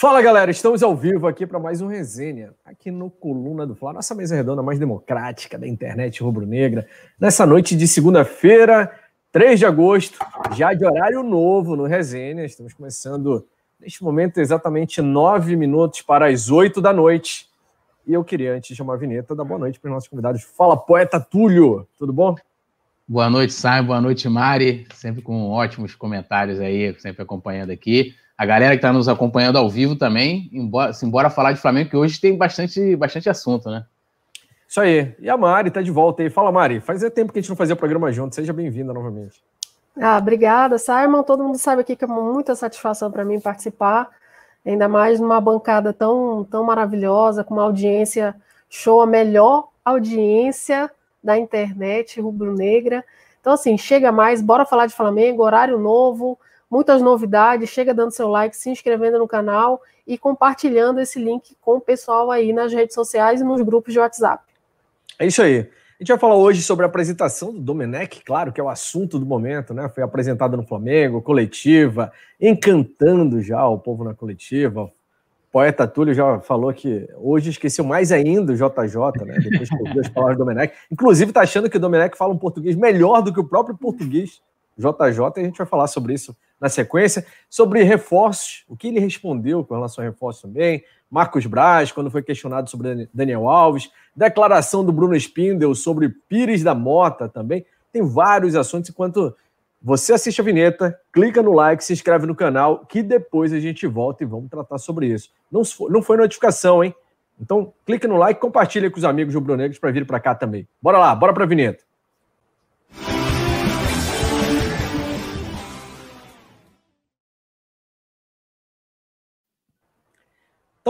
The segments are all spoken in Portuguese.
Fala galera, estamos ao vivo aqui para mais um resenha, aqui no Coluna do Fla, nossa mesa redonda mais democrática da internet rubro-negra, nessa noite de segunda-feira, 3 de agosto, já de horário novo no resenha. Estamos começando neste momento exatamente 9 minutos para as 8 da noite. E eu queria, antes de chamar a vinheta, dar boa noite para os nossos convidados. Fala, poeta Túlio, tudo bom? Boa noite, Simon. Boa noite, Mari. Sempre com ótimos comentários aí, sempre acompanhando aqui. A galera que está nos acompanhando ao vivo também, embora, embora falar de Flamengo, que hoje tem bastante, bastante assunto, né? Isso aí. E a Mari está de volta aí. Fala, Mari. Fazia tempo que a gente não fazia programa junto. Seja bem-vinda novamente. Ah, obrigada, Simon. Todo mundo sabe aqui que é muita satisfação para mim participar, ainda mais numa bancada tão, tão maravilhosa, com uma audiência show, a melhor audiência da internet rubro-negra. Então, assim, chega mais, bora falar de Flamengo, horário novo, muitas novidades. Chega dando seu like, se inscrevendo no canal e compartilhando esse link com o pessoal aí nas redes sociais e nos grupos de WhatsApp. É isso aí. A gente vai falar hoje sobre a apresentação do Domenech, claro que é o assunto do momento, né? Foi apresentado no Flamengo, coletiva, encantando já o povo na coletiva. O poeta Túlio já falou que hoje esqueceu mais ainda o JJ, né? Depois que ouviu as palavras do Domenech. Inclusive, tá achando que o Domenech fala um português melhor do que o próprio português JJ, e a gente vai falar sobre isso na sequência, sobre reforços, o que ele respondeu com relação a reforços também, Marcos Braz, quando foi questionado sobre Daniel Alves, declaração do Bruno Spindel sobre Pires da Mota também, tem vários assuntos, enquanto você assiste a vinheta, clica no like, se inscreve no canal, que depois a gente volta e vamos tratar sobre isso. Não foi, não foi notificação, hein? Então, clica no like, compartilha com os amigos rubro-negros para vir para cá também. Bora lá, bora para a vinheta.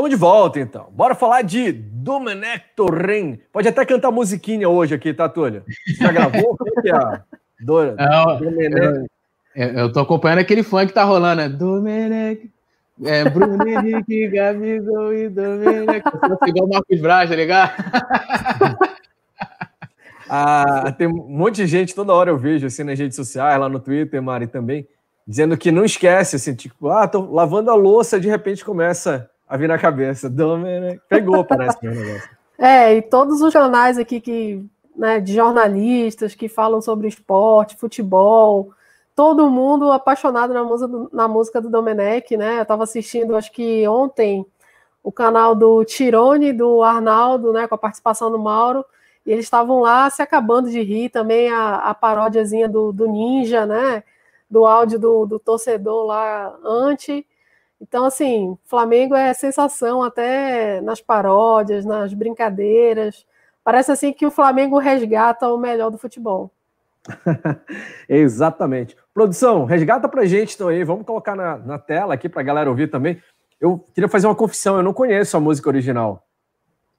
Estamos de volta, então. Bora falar de Domenech Torren. Pode até cantar musiquinha hoje aqui, tá, Túlio? Já gravou? Como é que é? Dora, Não, Domenech. Eu, eu tô acompanhando aquele funk que tá rolando, né? Domenech. É, Bruno Henrique, Gabigol e Domenech. Igual o Marcos Braz, tá ligado? ah, tem um monte de gente, toda hora eu vejo assim nas redes sociais, lá no Twitter, Mari também, dizendo que não esquece, assim, tipo, ah, tô lavando a louça, de repente começa a vir na cabeça. Dominic. Pegou, parece meu negócio. É, e todos os jornais aqui que, né, de jornalistas que falam sobre esporte, futebol, todo mundo apaixonado na música do, na música do Domenech, né? Eu estava assistindo, acho que ontem, o canal do Tirone, do Arnaldo, né, com a participação do Mauro, e eles estavam lá se acabando de rir também a, a paródiazinha do, do Ninja, né? Do áudio do, do torcedor lá antes. Então, assim, Flamengo é sensação até nas paródias, nas brincadeiras. Parece assim que o Flamengo resgata o melhor do futebol. Exatamente. Produção, resgata pra gente então aí. Vamos colocar na, na tela aqui pra galera ouvir também. Eu queria fazer uma confissão, eu não conheço a música original.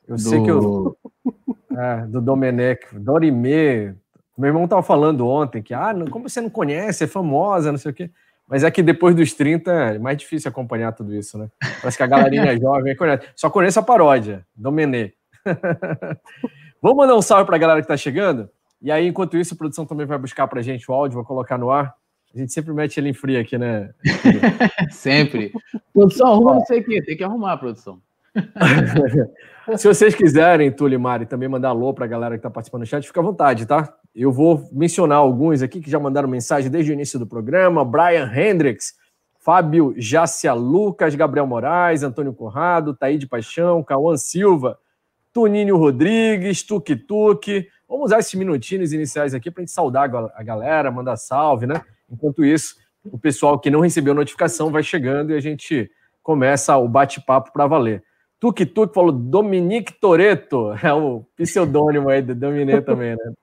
Eu do... sei que eu. É, do Domenech, Dorimê. Meu irmão tava falando ontem que, ah, como você não conhece, é famosa, não sei o quê. Mas é que depois dos 30 é mais difícil acompanhar tudo isso, né? Parece que a galerinha jovem conhece. Só conhece a paródia, Domenê. Vamos mandar um salve para a galera que está chegando? E aí, enquanto isso, a produção também vai buscar para a gente o áudio, vou colocar no ar. A gente sempre mete ele em frio aqui, né? sempre. Produção, arruma não sei o quê, tem que arrumar a produção. Se vocês quiserem, Túlio e Mari, também mandar alô para a galera que está participando no chat, fica à vontade, tá? Eu vou mencionar alguns aqui que já mandaram mensagem desde o início do programa: Brian Hendricks, Fábio Jácia Lucas, Gabriel Moraes, Antônio Corrado, Taíde Paixão, Cauã Silva, Tuninho Rodrigues, Tuk Tuk. Vamos usar esses minutinhos iniciais aqui para a gente saudar a galera, mandar salve, né? Enquanto isso, o pessoal que não recebeu notificação vai chegando e a gente começa o bate-papo para valer. Tuk Tuk falou Dominique Toreto, é o pseudônimo aí do Dominé também, né?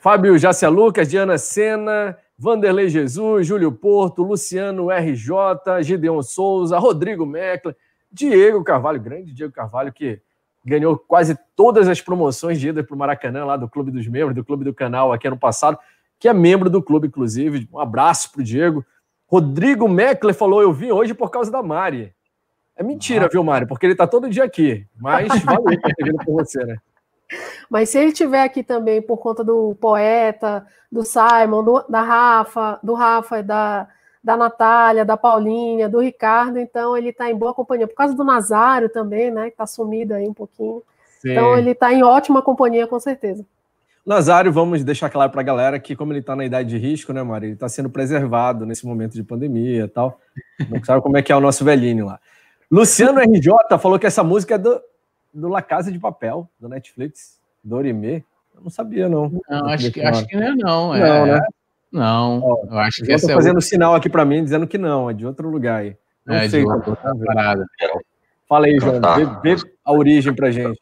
Fábio Jácia Lucas, Diana Sena, Vanderlei Jesus, Júlio Porto, Luciano RJ, Gideon Souza, Rodrigo Meckler, Diego Carvalho, grande Diego Carvalho, que ganhou quase todas as promoções de ida para o Maracanã, lá do Clube dos Membros, do Clube do Canal, aqui ano passado, que é membro do clube, inclusive. Um abraço para o Diego. Rodrigo Meckler falou: Eu vim hoje por causa da Mari. É mentira, ah. viu, Mari? Porque ele está todo dia aqui. Mas valeu por ter vindo por você, né? Mas se ele tiver aqui também por conta do poeta, do Simon, do, da Rafa, do Rafa da, da Natália, da Paulinha, do Ricardo, então ele está em boa companhia. Por causa do Nazário também, né? Que está sumido aí um pouquinho. Sim. Então ele está em ótima companhia, com certeza. Nazário, vamos deixar claro para a galera que, como ele está na idade de risco, né, Mari? Ele está sendo preservado nesse momento de pandemia e tal. Não sabe como é que é o nosso velhinho lá. Luciano RJ falou que essa música é do, do La Casa de Papel, do Netflix, Dorime. Eu não sabia, não. Não, acho que, acho que não é, não. É, não, né? Não, Ó, eu acho que essa é fazendo o... sinal aqui para mim, dizendo que não, é de outro lugar aí. Não é, sei, de outra, outra parada. Fala aí, João, vê, vê a origem pra gente.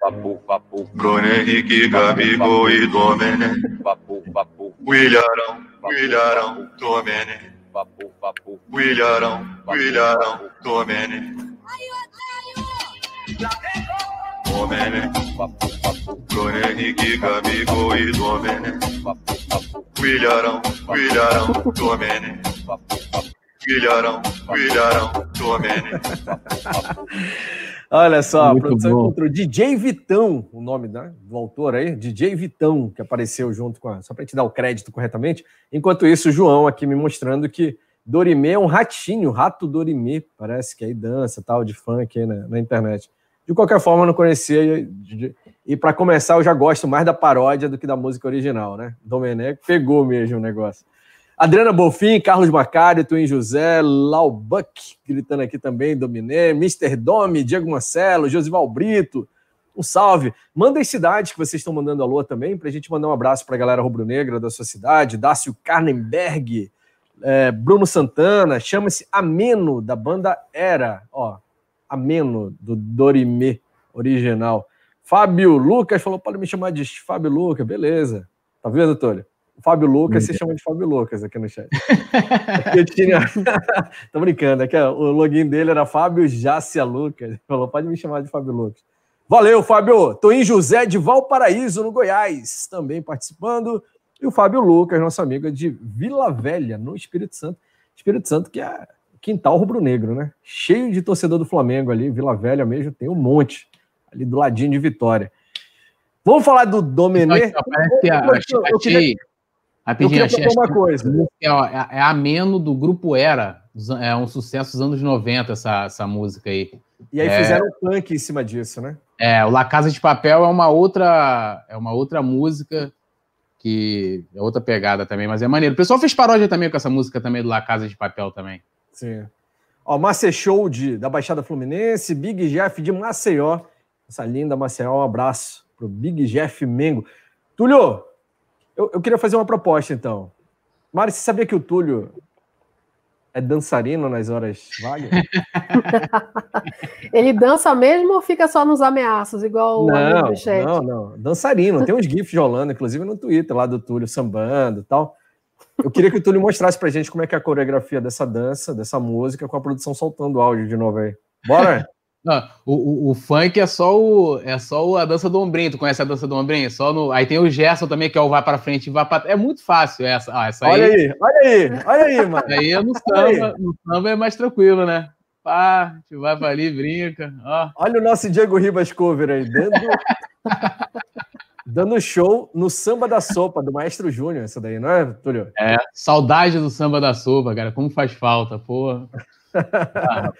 Papo, papo, Bruno Henrique, Gabigol e Domené. Papo, papo, Willarão, Willarão, Domené. Papo, papo, Willarão, Willarão, Domené. Papo, Bruno Henrique, Gabigol e Willarão, Domené. Papo, papo, Willarão, Willarão, Domené. Olha só, Muito a produção bom. encontrou DJ Vitão, o nome né, do autor aí, DJ Vitão, que apareceu junto com a. Só para te dar o crédito corretamente. Enquanto isso, o João aqui me mostrando que Dorimê é um ratinho, rato Dorimê, parece que aí dança, tal, de funk aí na, na internet. De qualquer forma, eu não conhecia. E para começar, eu já gosto mais da paródia do que da música original, né? Domenech pegou mesmo o negócio. Adriana Bolfin, Carlos Macari, Twin José, Laubuck, gritando aqui também, Dominé, Mr. Domi, Diego Marcelo, Josival Brito, um salve. Mandem cidades que vocês estão mandando alô também, para a gente mandar um abraço para a galera rubro-negra da sua cidade, Dácio Karnenberg, é, Bruno Santana, chama-se Ameno, da banda Era, ó, Ameno, do Dorimê original. Fábio Lucas falou, pode me chamar de Fábio Lucas, beleza. Tá vendo, Túlio? Fábio Lucas se chama de Fábio Lucas aqui no chat. eu tinha. Tô brincando, aqui, o login dele era Fábio Jácia Lucas. Ele falou, pode me chamar de Fábio Lucas. Valeu, Fábio. Tô em José de Valparaíso, no Goiás, também participando. E o Fábio Lucas, nosso amigo de Vila Velha, no Espírito Santo. Espírito Santo, que é quintal rubro-negro, né? Cheio de torcedor do Flamengo ali, Vila Velha mesmo, tem um monte ali do ladinho de Vitória. Vamos falar do Domenech? Parece que a, eu, eu, queria, Rapidinho, queria uma coisa. É, é, é ameno do grupo Era. É um sucesso dos anos 90, essa, essa música aí. E aí é, fizeram um punk em cima disso, né? É, o La Casa de Papel é uma outra, é uma outra música que é outra pegada também, mas é maneiro. O pessoal fez paródia também com essa música também do La Casa de Papel também. Sim. Ó, Master Show de, da Baixada Fluminense, Big Jeff de Maceió. Essa linda Maceió, um abraço pro Big Jeff Mengo. Túlio, eu, eu queria fazer uma proposta, então. Mari, você sabia que o Túlio é dançarino nas horas vagas? Ele dança mesmo ou fica só nos ameaços, igual o não, chat? Não, não. Dançarino. Tem uns gifs rolando, inclusive no Twitter, lá do Túlio sambando e tal. Eu queria que o Túlio mostrasse pra gente como é que é a coreografia dessa dança, dessa música, com a produção soltando áudio de novo aí. Bora? Não, o, o, o, funk é só o é só a dança do ombrinho. Tu conhece a dança do ombrinho? Só no, aí tem o Gerson também, que é o vai para frente e vai para É muito fácil essa. Ah, essa olha aí, aí, olha aí, olha aí, mano. Aí é no samba, no samba é mais tranquilo, né? Pá, a gente vai para ali, brinca. Ó. Olha o nosso Diego Ribas cover aí, dando, dando show no samba da sopa do Maestro Júnior, essa daí, não é, Túlio? É, saudade do samba da sopa, cara. Como faz falta, porra. Ah,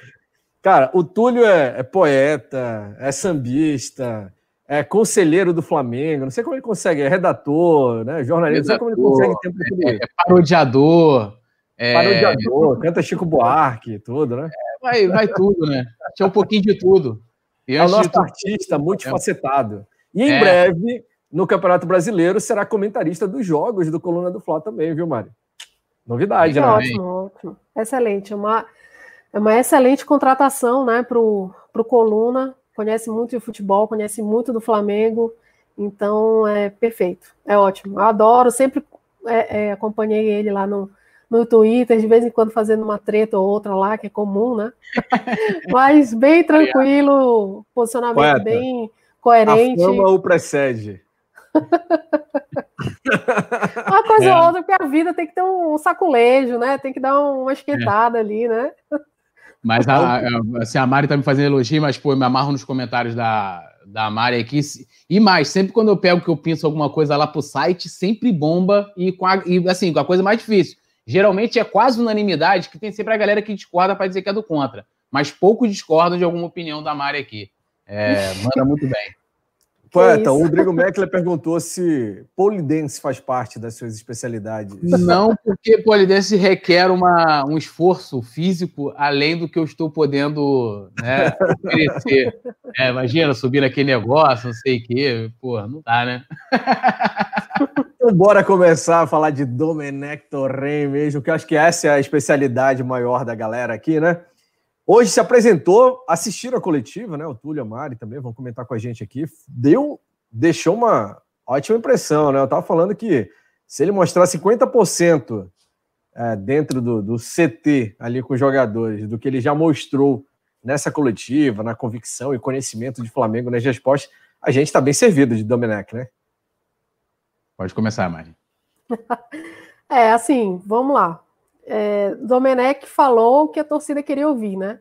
Cara, o Túlio é, é, poeta, é sambista, é conselheiro do Flamengo, não sei como ele consegue, é redator, né? Jornalista, não sei como ele consegue tempo de tudo é, É parodiador. É... Parodiador, canta Chico Buarque, tudo, né? É, vai, vai tudo, né? Tinha um pouquinho de tudo. E é o nosso artista multifacetado. E em é. breve, no Campeonato Brasileiro, será comentarista dos jogos do Coluna do Fla também, viu, Mário? Novidade, né? Ótimo, ótimo. Excelente. Uma é uma excelente contratação né, para o Coluna. Conhece muito de futebol, conhece muito do Flamengo. Então é perfeito, é ótimo. Eu adoro, sempre é, é, acompanhei ele lá no, no Twitter, de vez em quando fazendo uma treta ou outra lá, que é comum, né? Mas bem tranquilo, posicionamento Poeta, bem coerente. A fama o precede. uma coisa é. ou outra, porque a vida tem que ter um saculejo, né? Tem que dar uma esquentada é. ali, né? Mas a, assim, a Mari tá me fazendo elogio, mas pô, eu me amarro nos comentários da, da Mari aqui. E mais, sempre quando eu pego que eu penso alguma coisa lá pro site, sempre bomba e com a, e, assim, com a coisa mais difícil. Geralmente é quase unanimidade, que tem sempre a galera que discorda para dizer que é do contra. Mas poucos discordam de alguma opinião da Mari aqui. É, manda muito bem. Poeta, o Rodrigo Meckler perguntou se polidense faz parte das suas especialidades. Não, porque polidense requer uma, um esforço físico além do que eu estou podendo né, oferecer. É, imagina, subir naquele negócio, não sei o quê. Pô, não dá, né? Então, bora começar a falar de Domenech Torren mesmo, que eu acho que essa é a especialidade maior da galera aqui, né? Hoje se apresentou, assistiram a coletiva, né? O Túlio e a Mari também vão comentar com a gente aqui. Deu, deixou uma ótima impressão, né? Eu tava falando que se ele mostrar 50% é, dentro do, do CT ali com os jogadores, do que ele já mostrou nessa coletiva, na convicção e conhecimento de Flamengo nas respostas, a gente está bem servido de Domenech, né? Pode começar, Mari. é, assim, vamos lá é, Domenech falou o que a torcida queria ouvir, né?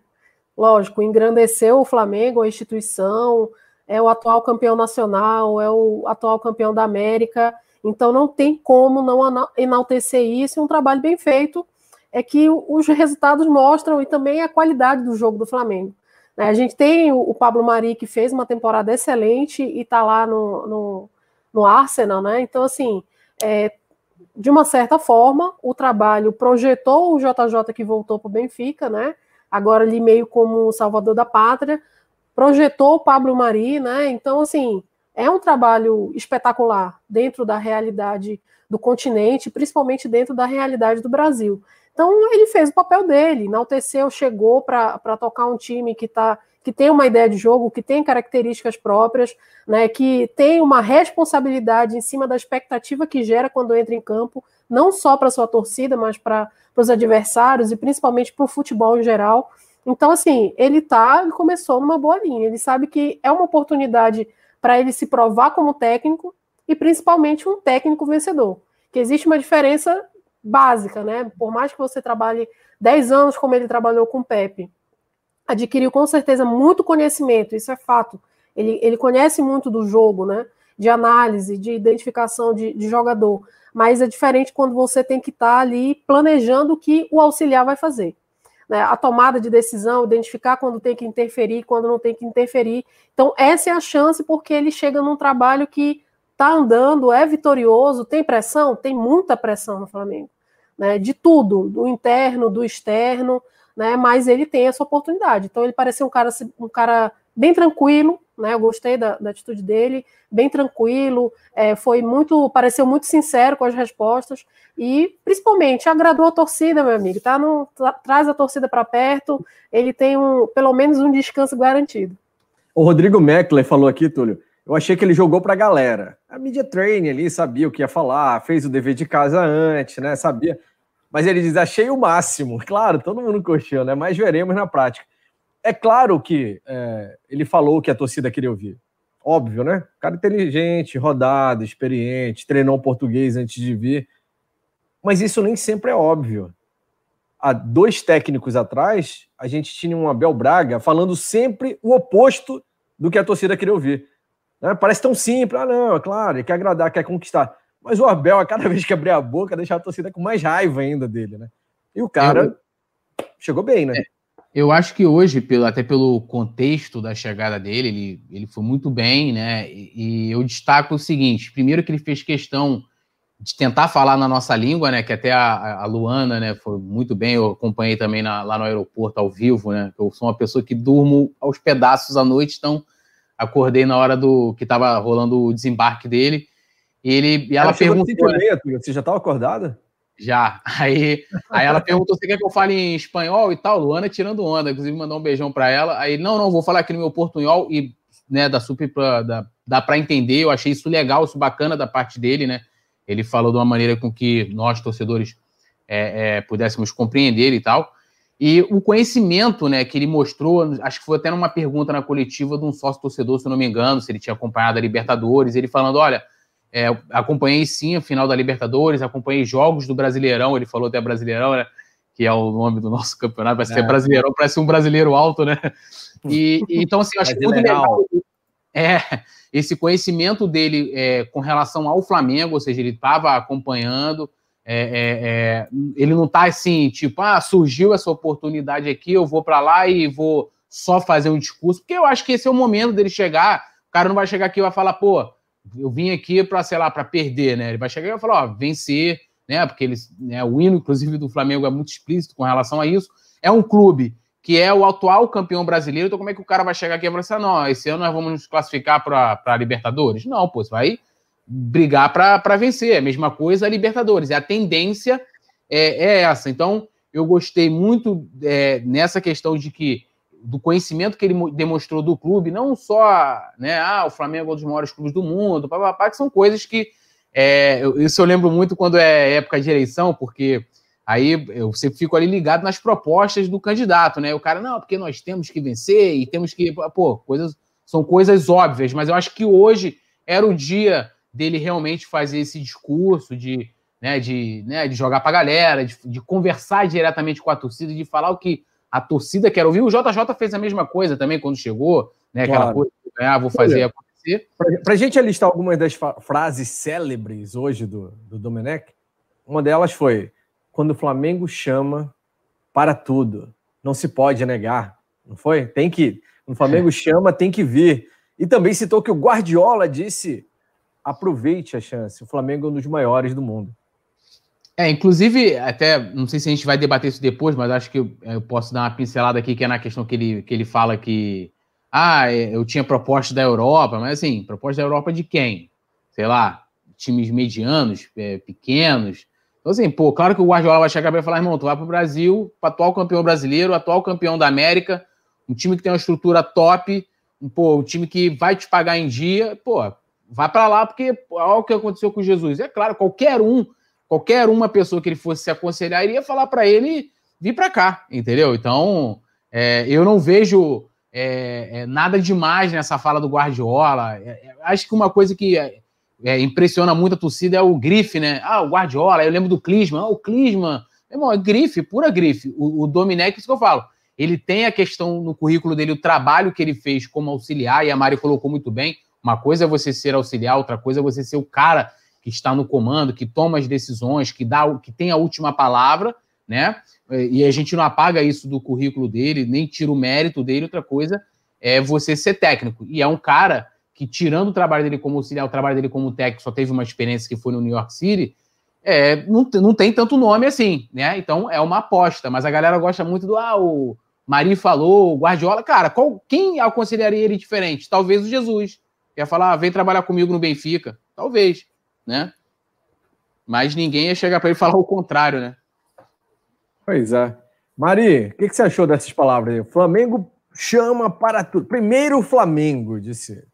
Lógico, engrandeceu o Flamengo, a instituição, é o atual campeão nacional, é o atual campeão da América, então não tem como não enaltecer isso, um trabalho bem feito é que os resultados mostram e também a qualidade do jogo do Flamengo. Né? A gente tem o Pablo Mari, que fez uma temporada excelente e está lá no, no, no, Arsenal, né? Então, assim, é, de uma certa forma, o trabalho projetou o JJ que voltou para o Benfica, né? Agora ali meio como salvador da pátria, projetou o Pablo Mari, né? Então, assim, é um trabalho espetacular dentro da realidade do continente, principalmente dentro da realidade do Brasil. Então, ele fez o papel dele, enalteceu, chegou para tocar um time que está que tem uma ideia de jogo, que tem características próprias, né, que tem uma responsabilidade em cima da expectativa que gera quando entra em campo, não só para sua torcida, mas para os adversários e principalmente para o futebol em geral. Então, assim, ele tá, ele começou numa boa linha. Ele sabe que é uma oportunidade para ele se provar como técnico e principalmente um técnico vencedor. Que existe uma diferença básica, né? Por mais que você trabalhe 10 anos como ele trabalhou com o Pepe, adquiriu com certeza muito conhecimento, isso é fato. Ele, ele conhece muito do jogo, né? De análise, de identificação de, de jogador. Mas é diferente quando você tem que estar tá ali planejando o que o auxiliar vai fazer. Né? A tomada de decisão, identificar quando tem que interferir, quando não tem que interferir. Então, essa é a chance, porque ele chega num trabalho que está andando, é vitorioso, tem pressão? Tem muita pressão no Flamengo. Né? De tudo, do interno, do externo né? Mas ele tem essa oportunidade. Então ele pareceu um cara, um cara bem tranquilo, né? Eu gostei da, da atitude dele, bem tranquilo, é, foi muito, pareceu muito sincero com as respostas e principalmente agradou a torcida, meu amigo. Tá no, tra, traz a torcida para perto, ele tem um, pelo menos um descanso garantido. O Rodrigo Meckler falou aqui, Túlio. Eu achei que ele jogou para a galera. A media training ali sabia o que ia falar, fez o dever de casa antes, né? Sabia. Mas ele diz: achei o máximo. Claro, todo mundo curtiu, né? Mas veremos na prática. É claro que é, ele falou o que a torcida queria ouvir. Óbvio, né? Cara inteligente, rodado, experiente, treinou português antes de vir. Mas isso nem sempre é óbvio. Há dois técnicos atrás, a gente tinha um Abel Braga falando sempre o oposto do que a torcida queria ouvir. Né? Parece tão simples. Ah, não, é claro, ele quer agradar, quer conquistar. Mas o Abel, a cada vez que abria a boca, deixava a torcida com mais raiva ainda dele, né? E o cara eu, chegou bem, né? É, eu acho que hoje, pelo, até pelo contexto da chegada dele, ele, ele foi muito bem, né? E, e eu destaco o seguinte: primeiro, que ele fez questão de tentar falar na nossa língua, né? Que até a, a Luana, né, foi muito bem. Eu acompanhei também na, lá no aeroporto ao vivo, né? Eu sou uma pessoa que durmo aos pedaços à noite, então acordei na hora do que estava rolando o desembarque dele. E, ele, e ela, ela perguntou. Né? Meia, você já estava acordada? Já. Aí, aí ela perguntou se quer que eu fale em espanhol e tal. Luana tirando onda, inclusive mandou um beijão para ela. Aí, não, não, vou falar aqui no meu portunhol e né, dá super pra, dá, dá para entender. Eu achei isso legal, isso bacana da parte dele, né? Ele falou de uma maneira com que nós, torcedores, é, é, pudéssemos compreender e tal. E o conhecimento né, que ele mostrou, acho que foi até numa pergunta na coletiva de um sócio torcedor, se eu não me engano, se ele tinha acompanhado a Libertadores, ele falando: olha, é, acompanhei sim a final da Libertadores, acompanhei jogos do Brasileirão, ele falou até Brasileirão, né, que é o nome do nosso campeonato, vai ser é. Brasileirão, parece um brasileiro alto, né? E, e então, assim, acho que muito legal. É, esse conhecimento dele é, com relação ao Flamengo, ou seja, ele estava acompanhando, é, é, é, ele não tá assim, tipo, ah, surgiu essa oportunidade aqui, eu vou para lá e vou só fazer um discurso, porque eu acho que esse é o momento dele chegar. O cara não vai chegar aqui e vai falar, pô, eu vim aqui para, sei lá, para perder, né? Ele vai chegar e vai falar, ó, vencer, né? Porque eles, né, o hino, inclusive, do Flamengo é muito explícito com relação a isso. É um clube que é o atual campeão brasileiro, então como é que o cara vai chegar aqui e falar assim, ah, não, esse ano nós vamos nos classificar para Libertadores? Não, pô, você vai brigar para vencer. É a mesma coisa a Libertadores. É a tendência é, é essa. Então, eu gostei muito é, nessa questão de que do conhecimento que ele demonstrou do clube, não só, né, ah, o Flamengo é um dos maiores clubes do mundo, papapá, que são coisas que é, isso eu lembro muito quando é época de eleição, porque aí eu sempre fico ali ligado nas propostas do candidato, né? O cara, não, porque nós temos que vencer e temos que, pô, coisas são coisas óbvias, mas eu acho que hoje era o dia dele realmente fazer esse discurso de, né, de, né, de jogar para a galera, de, de, conversar diretamente com a torcida, de falar o que a torcida quer ouvir. O JJ fez a mesma coisa também quando chegou, né, aquela claro. coisa de ah, vou fazer acontecer. Para a gente alistar algumas das frases célebres hoje do, do Domenech, uma delas foi: quando o Flamengo chama para tudo, não se pode negar. Não foi? Tem que. Quando o Flamengo é. chama, tem que vir. E também citou que o Guardiola disse aproveite a chance. O Flamengo é um dos maiores do mundo. É, inclusive, até não sei se a gente vai debater isso depois, mas acho que eu, eu, posso dar uma pincelada aqui, que é na questão que ele, que ele fala que ah, é, eu tinha proposta da Europa, mas assim, proposta da Europa de quem? Sei lá, times medianos, é, pequenos. Então, assim, pô, claro que o Guardiola vai chegar e falar, irmão, tu vai pro Brasil, pro atual campeão brasileiro, atual campeão da América, um time que tem uma estrutura top, um, pô, um time que vai te pagar em dia, pô, Vai para lá porque olha o que aconteceu com Jesus. É claro, qualquer um, qualquer uma pessoa que ele fosse se aconselhar iria falar para ele vir para cá, entendeu? Então, é, eu não vejo é, é, nada demais nessa fala do Guardiola. É, é, acho que uma coisa que é, impressiona muito a torcida é o grife, né? Ah, o Guardiola, eu lembro do Klinsmann. Ah, o Klinsmann. Irmão, é grife, pura grife. O, o Domenech, isso que eu falo. Ele tem a questão no currículo dele, o trabalho que ele fez como auxiliar, e a Mari colocou muito bem. Uma coisa é você ser auxiliar, outra coisa é você ser o cara que está no comando, que toma as decisões, que dá, que tem a última palavra, né? E a gente não apaga isso do currículo dele, nem tira o mérito dele. Outra coisa é você ser técnico. E é um cara que, tirando o trabalho dele como auxiliar, o trabalho dele como técnico, só teve uma experiência que foi no New York City, é, não, não tem tanto nome assim, né? Então é uma aposta, mas a galera gosta muito do ah, o Mari falou, o Guardiola. Cara, qual, quem aconselharia ele diferente? Talvez o Jesus. Ia falar, ah, vem trabalhar comigo no Benfica. Talvez, né? Mas ninguém ia chegar para ele falar o contrário, né? Pois é. Mari, o que, que, você achou dessas palavras aí? O Flamengo chama para tudo. Primeiro o Flamengo, disse.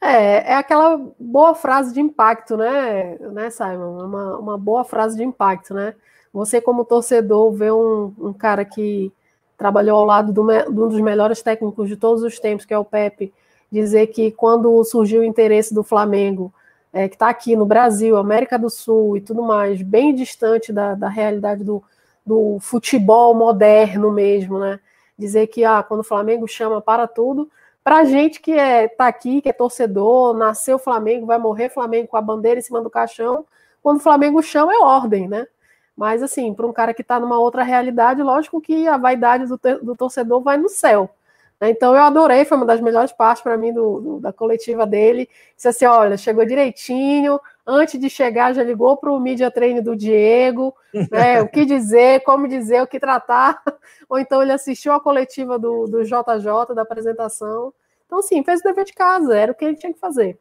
É, é aquela boa frase de impacto, né, né Simon? É uma, uma boa frase de impacto, né? Você, como torcedor, vê um, um cara que trabalhou ao lado do, de um dos melhores técnicos de todos os tempos, que é o Pepe, dizer que quando surgiu o interesse do Flamengo, é, que está aqui no Brasil, América do Sul e tudo mais, bem distante da, da realidade do, do futebol moderno mesmo, né? Dizer que ah, quando o Flamengo chama para tudo, para gente que é tá aqui, que é torcedor, nasceu Flamengo, vai morrer Flamengo com a bandeira em cima do caixão, quando o Flamengo chama é ordem, né? Mas assim, para um cara que está numa outra realidade, lógico que a vaidade do, do torcedor vai no céu. Né? Então eu adorei, foi uma das melhores partes para mim do, do, da coletiva dele. Disse assim: olha, chegou direitinho, antes de chegar, já ligou para o media treino do Diego, né? o que dizer, como dizer, o que tratar. Ou então ele assistiu a coletiva do, do JJ, da apresentação. Então, assim, fez o dever de casa, era o que ele tinha que fazer.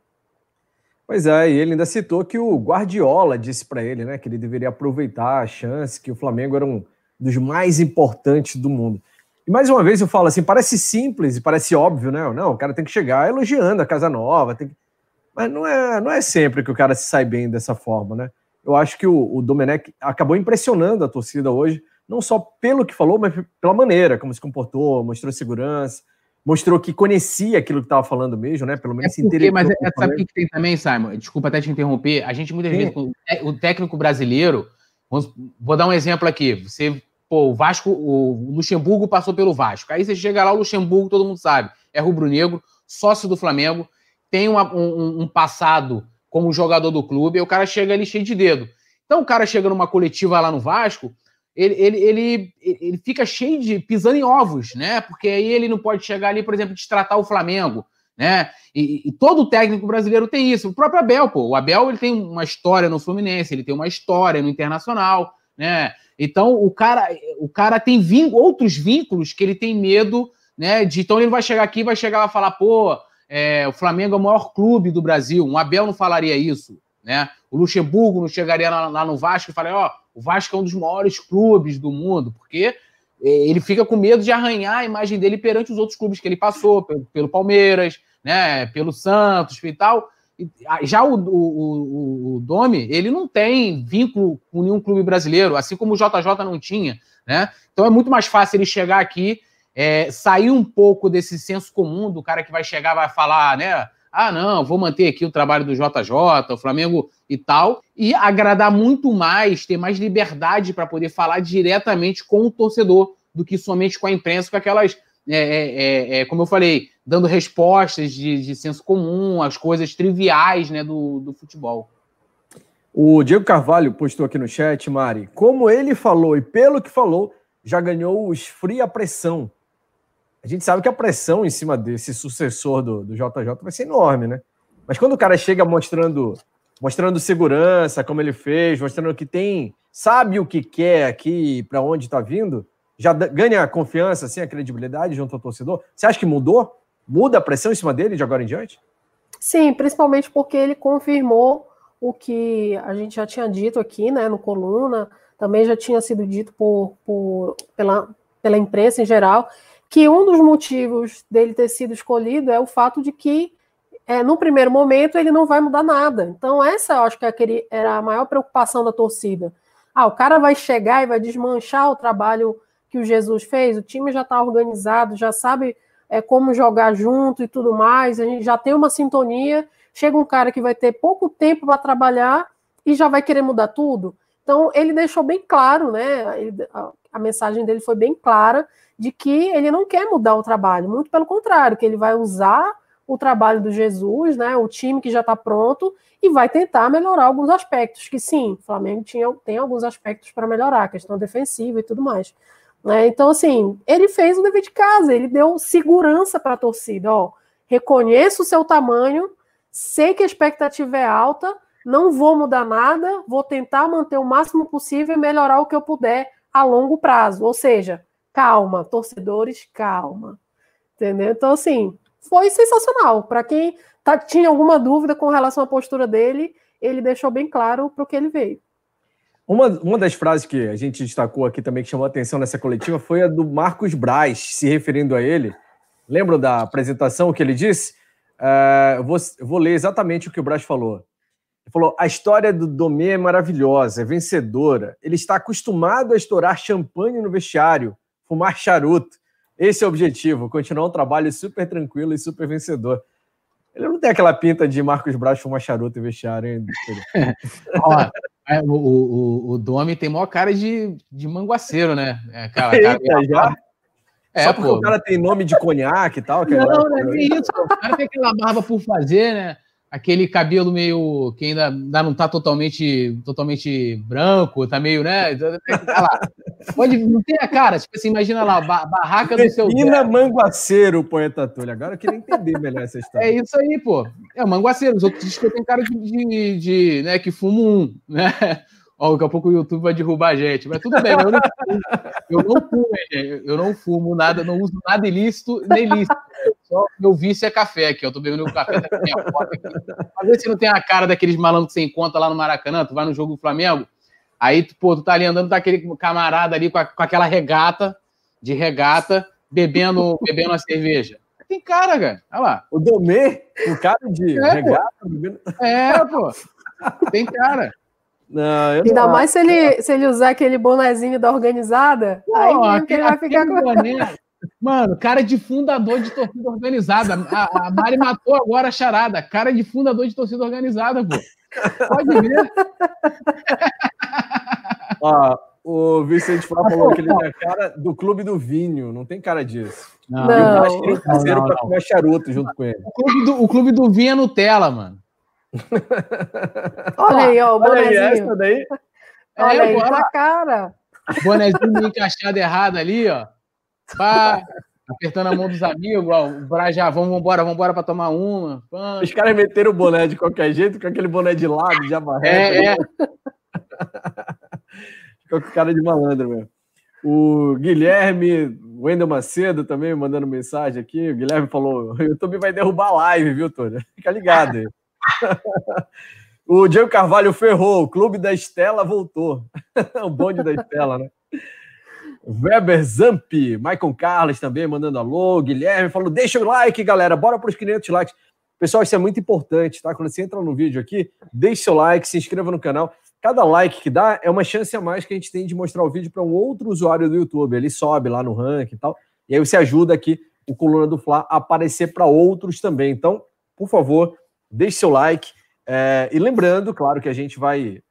Pois é, e ele ainda citou que o Guardiola disse para ele, né, que ele deveria aproveitar a chance, que o Flamengo era um dos mais importantes do mundo. E mais uma vez eu falo assim, parece simples e parece óbvio, né? Não, o cara tem que chegar elogiando a casa nova, que... mas não é, não é sempre que o cara se sai bem dessa forma, né? Eu acho que o, o Domenech acabou impressionando a torcida hoje, não só pelo que falou, mas pela maneira como se comportou, mostrou segurança, mostrou que conhecia aquilo que estava falando mesmo, né? Pelo menos é porque, Mas é, sabe o que tem também, Simon? Desculpa até te interromper. A gente muitas Sim. vezes, o técnico brasileiro, vou dar um exemplo aqui. Você Pô, o Vasco, o Luxemburgo passou pelo Vasco. Aí você chega lá, o Luxemburgo, todo mundo sabe, é rubro-negro, sócio do Flamengo, tem uma, um, um, passado como jogador do clube, e o cara chega ali cheio de dedo. Então o cara chega numa coletiva lá no Vasco, ele, ele, ele, ele fica cheio de pisando em ovos, né? Porque aí ele não pode chegar ali, por exemplo, destratar o Flamengo, né? E, e, todo técnico brasileiro tem isso. O próprio Abel, pô. O Abel ele tem uma história no Fluminense, ele tem uma história no Internacional, né? Então o cara, o cara tem outros vínculos que ele tem medo, né? De então ele vai chegar aqui, vai chegar lá e falar, pô, é, o Flamengo é o maior clube do Brasil. Um Abel não falaria isso, né? O Luxemburgo não chegaria lá, lá no Vasco e falaria, ó, o Vasco é um dos maiores clubes do mundo, porque é, ele fica com medo de arranhar a imagem dele perante os outros clubes que ele passou, pelo, pelo Palmeiras, né, pelo Santos e tal. Já o, o, o, o Domi, ele não tem vínculo com nenhum clube brasileiro, assim como o JJ não tinha, né? Então é muito mais fácil ele chegar aqui é, sair um pouco desse senso comum do cara que vai chegar vai falar, né? Ah, não, vou manter aqui o trabalho do JJ, o Flamengo e tal, e agradar muito mais, ter mais liberdade para poder falar diretamente com o torcedor do que somente com a imprensa, com aquelas, é, é, é, é como eu falei, dando respostas de, de, senso comum, as coisas triviais né, do, do futebol. O Diego Carvalho postou aqui no chat, Mari, como ele falou e pelo que falou, já ganhou os fria pressão a gente sabe que a pressão em cima desse sucessor do, do JJ vai ser enorme, né? Mas quando o cara chega mostrando, mostrando segurança, como ele fez, mostrando que tem, sabe o que quer aqui, para onde está vindo, já ganha confiança, assim, a credibilidade junto ao torcedor. Você acha que mudou? Muda a pressão em cima dele de agora em diante? Sim, principalmente porque ele confirmou o que a gente já tinha dito aqui, né, no coluna, também já tinha sido dito por, por pela, pela imprensa em geral, que um dos motivos dele ter sido escolhido é o fato de que, é, no primeiro momento, ele não vai mudar nada. Então, essa eu acho que era a maior preocupação da torcida. Ah, o cara vai chegar e vai desmanchar o trabalho que o Jesus fez, o time já está organizado, já sabe é, como jogar junto e tudo mais, a gente já tem uma sintonia. Chega um cara que vai ter pouco tempo para trabalhar e já vai querer mudar tudo. Então, ele deixou bem claro, né? Ele, a, a mensagem dele foi bem clara de que ele não quer mudar o trabalho, muito pelo contrário, que ele vai usar o trabalho do Jesus, né, o time que já está pronto, e vai tentar melhorar alguns aspectos, que sim, o Flamengo tinha, tem alguns aspectos para melhorar, questão defensiva e tudo mais. Né? Então, assim, ele fez o dever de casa, ele deu segurança para a torcida, ó, reconheço o seu tamanho, sei que a expectativa é alta, não vou mudar nada, vou tentar manter o máximo possível e melhorar o que eu puder a longo prazo, ou seja, calma, torcedores, calma. Entendeu? Então, assim, foi sensacional. Para quem tá, tinha alguma dúvida com relação à postura dele, ele deixou bem claro para o que ele veio. Uma, uma das frases que a gente destacou aqui também, que chamou a atenção nessa coletiva, foi a do Marcos Braz, se referindo a ele. Lembram da apresentação que ele disse? Uh, eu, vou, eu vou ler exatamente o que o Braz falou. Ele falou: a história do Domê é maravilhosa, é vencedora. Ele está acostumado a estourar champanhe no vestiário fumar charuto. Esse é o objetivo, continuar um trabalho super tranquilo e super vencedor. Ele não tem aquela pinta de Marcos Braz fumar charuto e vestiário, hein? Ó, é, o, o, o Domi tem maior cara de, de manguaceiro, né? É, cara, Eita, cara, já? É, Só porque pô. o cara tem nome de conhaque e tal. Não, não é isso. O cara tem aquela barba por fazer, né? Aquele cabelo meio que ainda, ainda não está totalmente, totalmente branco, tá meio, né? Tá lá. Pode, não tem a cara, tipo assim, imagina lá, barraca do seu. Pina Manguaceiro, o poeta Túlio. Agora eu queria entender melhor essa história. É isso aí, pô. É o Manguaceiro. Os outros dizem que eu tenho cara de, de, de, né, que fumo um, né? Ó, daqui a pouco o YouTube vai derrubar a gente, mas tudo bem, eu não fumo, eu não fumo, eu não fumo nada, não uso nada ilícito nem lícito. Só meu vício é café aqui, eu tô bebendo um café da minha foto aqui. Pra ver se não tem a cara daqueles malandros que você encontra lá no Maracanã, tu vai no jogo do Flamengo, aí, pô, tu tá ali andando, tá aquele camarada ali com, a, com aquela regata, de regata, bebendo, bebendo uma cerveja. Tem cara, cara. Olha lá. O Domê, o cara de é, regata, pô. bebendo. É, pô. Tem cara. Não, Ainda não mais se ele, se ele usar aquele bonezinho da organizada, Pô, aí mesmo que ele vai ficar com. Boné, mano, cara de fundador de torcida organizada. A, a Mari matou agora a charada. Cara de fundador de torcida organizada, pô. Pode ver. Ó, o Vicente Flá falou que ele tem a cara do clube do vinho, não tem cara disso. Não, não. Eu acho caseiro pra comer charuto junto com ele. O clube do, o clube do vinho é Nutella, mano. Olha aí, ó, o Olha aí, essa daí. É, Olha aí, tua cara. Bonezinho encaixado errado ali, ó. Pá, apertando a mão dos amigos, ó, o Brajá, vamos embora para tomar uma. Pá. Os caras meteram o boné de qualquer jeito, com aquele boné de lado, de amarrado. É, é. Ficou com cara de malandro mesmo. O Guilherme Wendel Macedo também mandando mensagem aqui. O Guilherme falou: o YouTube vai derrubar a live, viu, Tony? Fica ligado aí. o Diego Carvalho ferrou, o clube da Estela voltou. o bonde da Estela, né? Weber Zamp, Michael Carlos também mandando alô. Guilherme falou: deixa o like, galera, bora para os 500 likes. Pessoal, isso é muito importante, tá? Quando você entra no vídeo aqui, deixe seu like, se inscreva no canal. Cada like que dá é uma chance a mais que a gente tem de mostrar o vídeo para um outro usuário do YouTube. Ele sobe lá no ranking e tal. E aí você ajuda aqui o Coluna do Fla a aparecer para outros também. Então, por favor, deixe seu like. É, e lembrando, claro, que a gente vai.